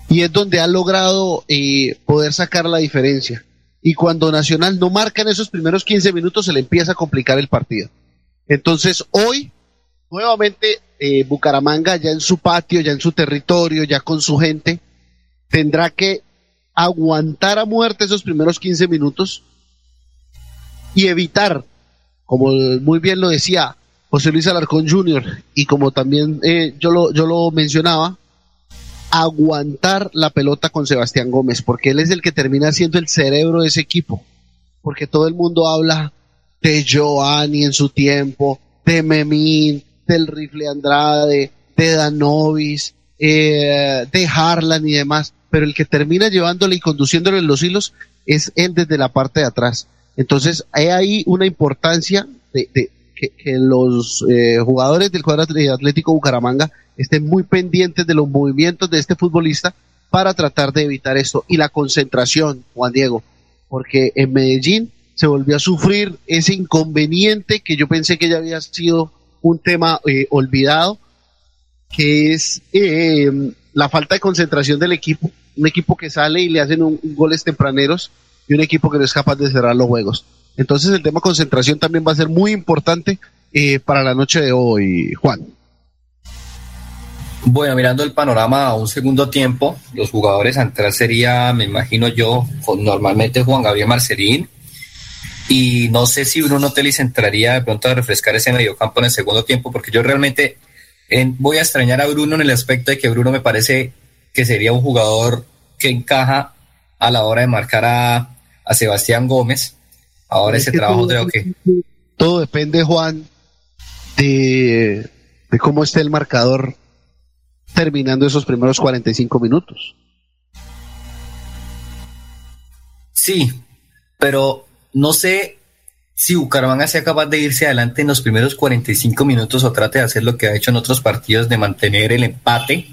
Y es donde ha logrado eh, poder sacar la diferencia. Y cuando Nacional no marca en esos primeros 15 minutos, se le empieza a complicar el partido. Entonces, hoy, nuevamente, eh, Bucaramanga, ya en su patio, ya en su territorio, ya con su gente, tendrá que aguantar a muerte esos primeros 15 minutos y evitar, como muy bien lo decía José Luis Alarcón Jr., y como también eh, yo, lo, yo lo mencionaba, aguantar la pelota con Sebastián Gómez, porque él es el que termina siendo el cerebro de ese equipo, porque todo el mundo habla de Giovanni en su tiempo, de Memín, del rifle Andrade, de Danovis, eh, de Harlan y demás, pero el que termina llevándole y conduciéndole los hilos es él desde la parte de atrás. Entonces, hay ahí una importancia de, que, los eh, jugadores del cuadro Atlético Bucaramanga estén muy pendientes de los movimientos de este futbolista para tratar de evitar esto. Y la concentración, Juan Diego, porque en Medellín se volvió a sufrir ese inconveniente que yo pensé que ya había sido un tema eh, olvidado, que es eh, la falta de concentración del equipo, un equipo que sale y le hacen un, goles tempraneros y un equipo que no es capaz de cerrar los juegos. Entonces el tema concentración también va a ser muy importante eh, para la noche de hoy, Juan. Bueno, mirando el panorama a un segundo tiempo, los jugadores a entrar sería, me imagino yo, normalmente Juan Gabriel Marcelín, y no sé si Bruno Telis entraría de pronto a refrescar ese mediocampo en el segundo tiempo, porque yo realmente voy a extrañar a Bruno en el aspecto de que Bruno me parece que sería un jugador que encaja a la hora de marcar a, a Sebastián Gómez. Ahora ese trabajo creo que... Todo depende, Juan, de, de cómo esté el marcador terminando esos primeros 45 minutos. Sí, pero no sé si Bucaramanga sea capaz de irse adelante en los primeros 45 minutos o trate de hacer lo que ha hecho en otros partidos, de mantener el empate,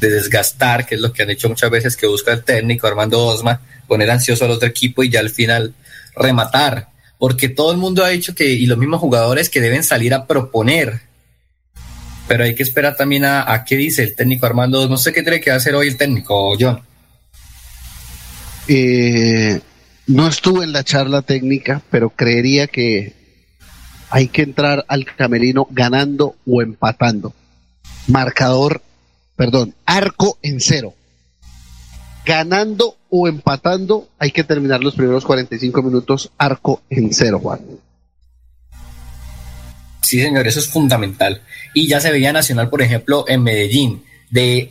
de desgastar, que es lo que han hecho muchas veces que busca el técnico Armando Osma, poner ansioso al otro equipo y ya al final rematar, porque todo el mundo ha dicho que, y los mismos jugadores, que deben salir a proponer. pero hay que esperar también a, qué dice el técnico Armando. No sé qué tiene que hacer hoy el técnico, John. Eh, no estuve en la charla técnica, pero creería que hay que entrar al camerino ganando o empatando. Marcador, perdón, arco en cero. Ganando o empatando, hay que terminar los primeros 45 minutos arco en cero, Juan. Sí, señor, eso es fundamental. Y ya se veía Nacional, por ejemplo, en Medellín, de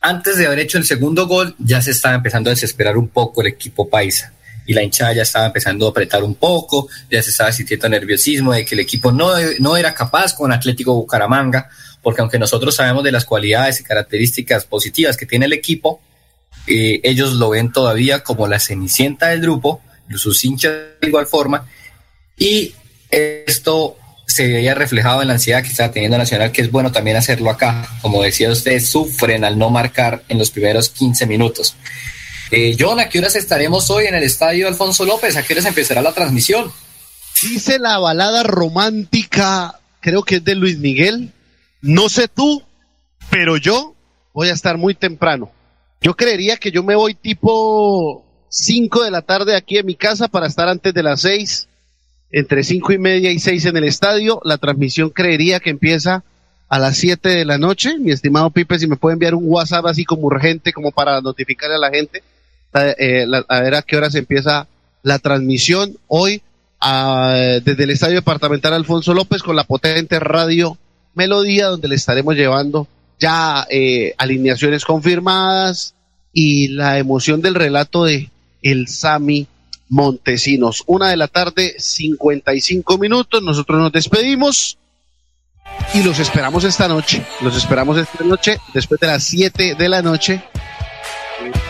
antes de haber hecho el segundo gol, ya se estaba empezando a desesperar un poco el equipo paisa. Y la hinchada ya estaba empezando a apretar un poco, ya se estaba sintiendo nerviosismo de que el equipo no, no era capaz con Atlético Bucaramanga, porque aunque nosotros sabemos de las cualidades y características positivas que tiene el equipo, eh, ellos lo ven todavía como la cenicienta del grupo, sus hinchas de igual forma, y esto se veía reflejado en la ansiedad que estaba teniendo Nacional, que es bueno también hacerlo acá. Como decía usted, sufren al no marcar en los primeros 15 minutos. Eh, John, ¿a qué horas estaremos hoy en el estadio Alfonso López? ¿A qué horas empezará la transmisión? Dice la balada romántica, creo que es de Luis Miguel. No sé tú, pero yo voy a estar muy temprano. Yo creería que yo me voy tipo 5 de la tarde aquí en mi casa para estar antes de las 6 entre cinco y media y seis en el estadio. La transmisión creería que empieza a las siete de la noche. Mi estimado Pipe, si me puede enviar un WhatsApp así como urgente, como para notificarle a la gente, eh, a ver a qué hora empieza la transmisión hoy desde el Estadio Departamental Alfonso López con la potente radio Melodía, donde le estaremos llevando ya eh, alineaciones confirmadas y la emoción del relato de el Sami Montesinos. Una de la tarde, 55 minutos. Nosotros nos despedimos y los esperamos esta noche. Los esperamos esta noche, después de las 7 de la noche.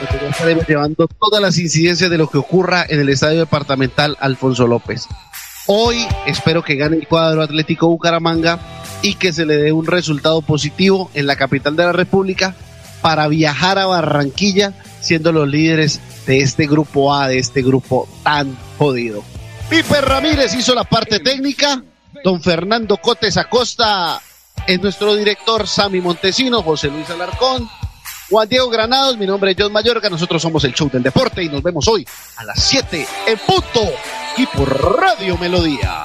Estaremos llevando todas las incidencias de lo que ocurra en el estadio departamental Alfonso López. Hoy espero que gane el cuadro Atlético Bucaramanga y que se le dé un resultado positivo en la capital de la República para viajar a Barranquilla siendo los líderes de este grupo A, de este grupo tan jodido. Pipe Ramírez hizo la parte técnica, don Fernando Cotes Acosta es nuestro director, Sami Montesino, José Luis Alarcón, Juan Diego Granados, mi nombre es John Mayorga, nosotros somos el show del deporte y nos vemos hoy a las 7 en punto y por Radio Melodía.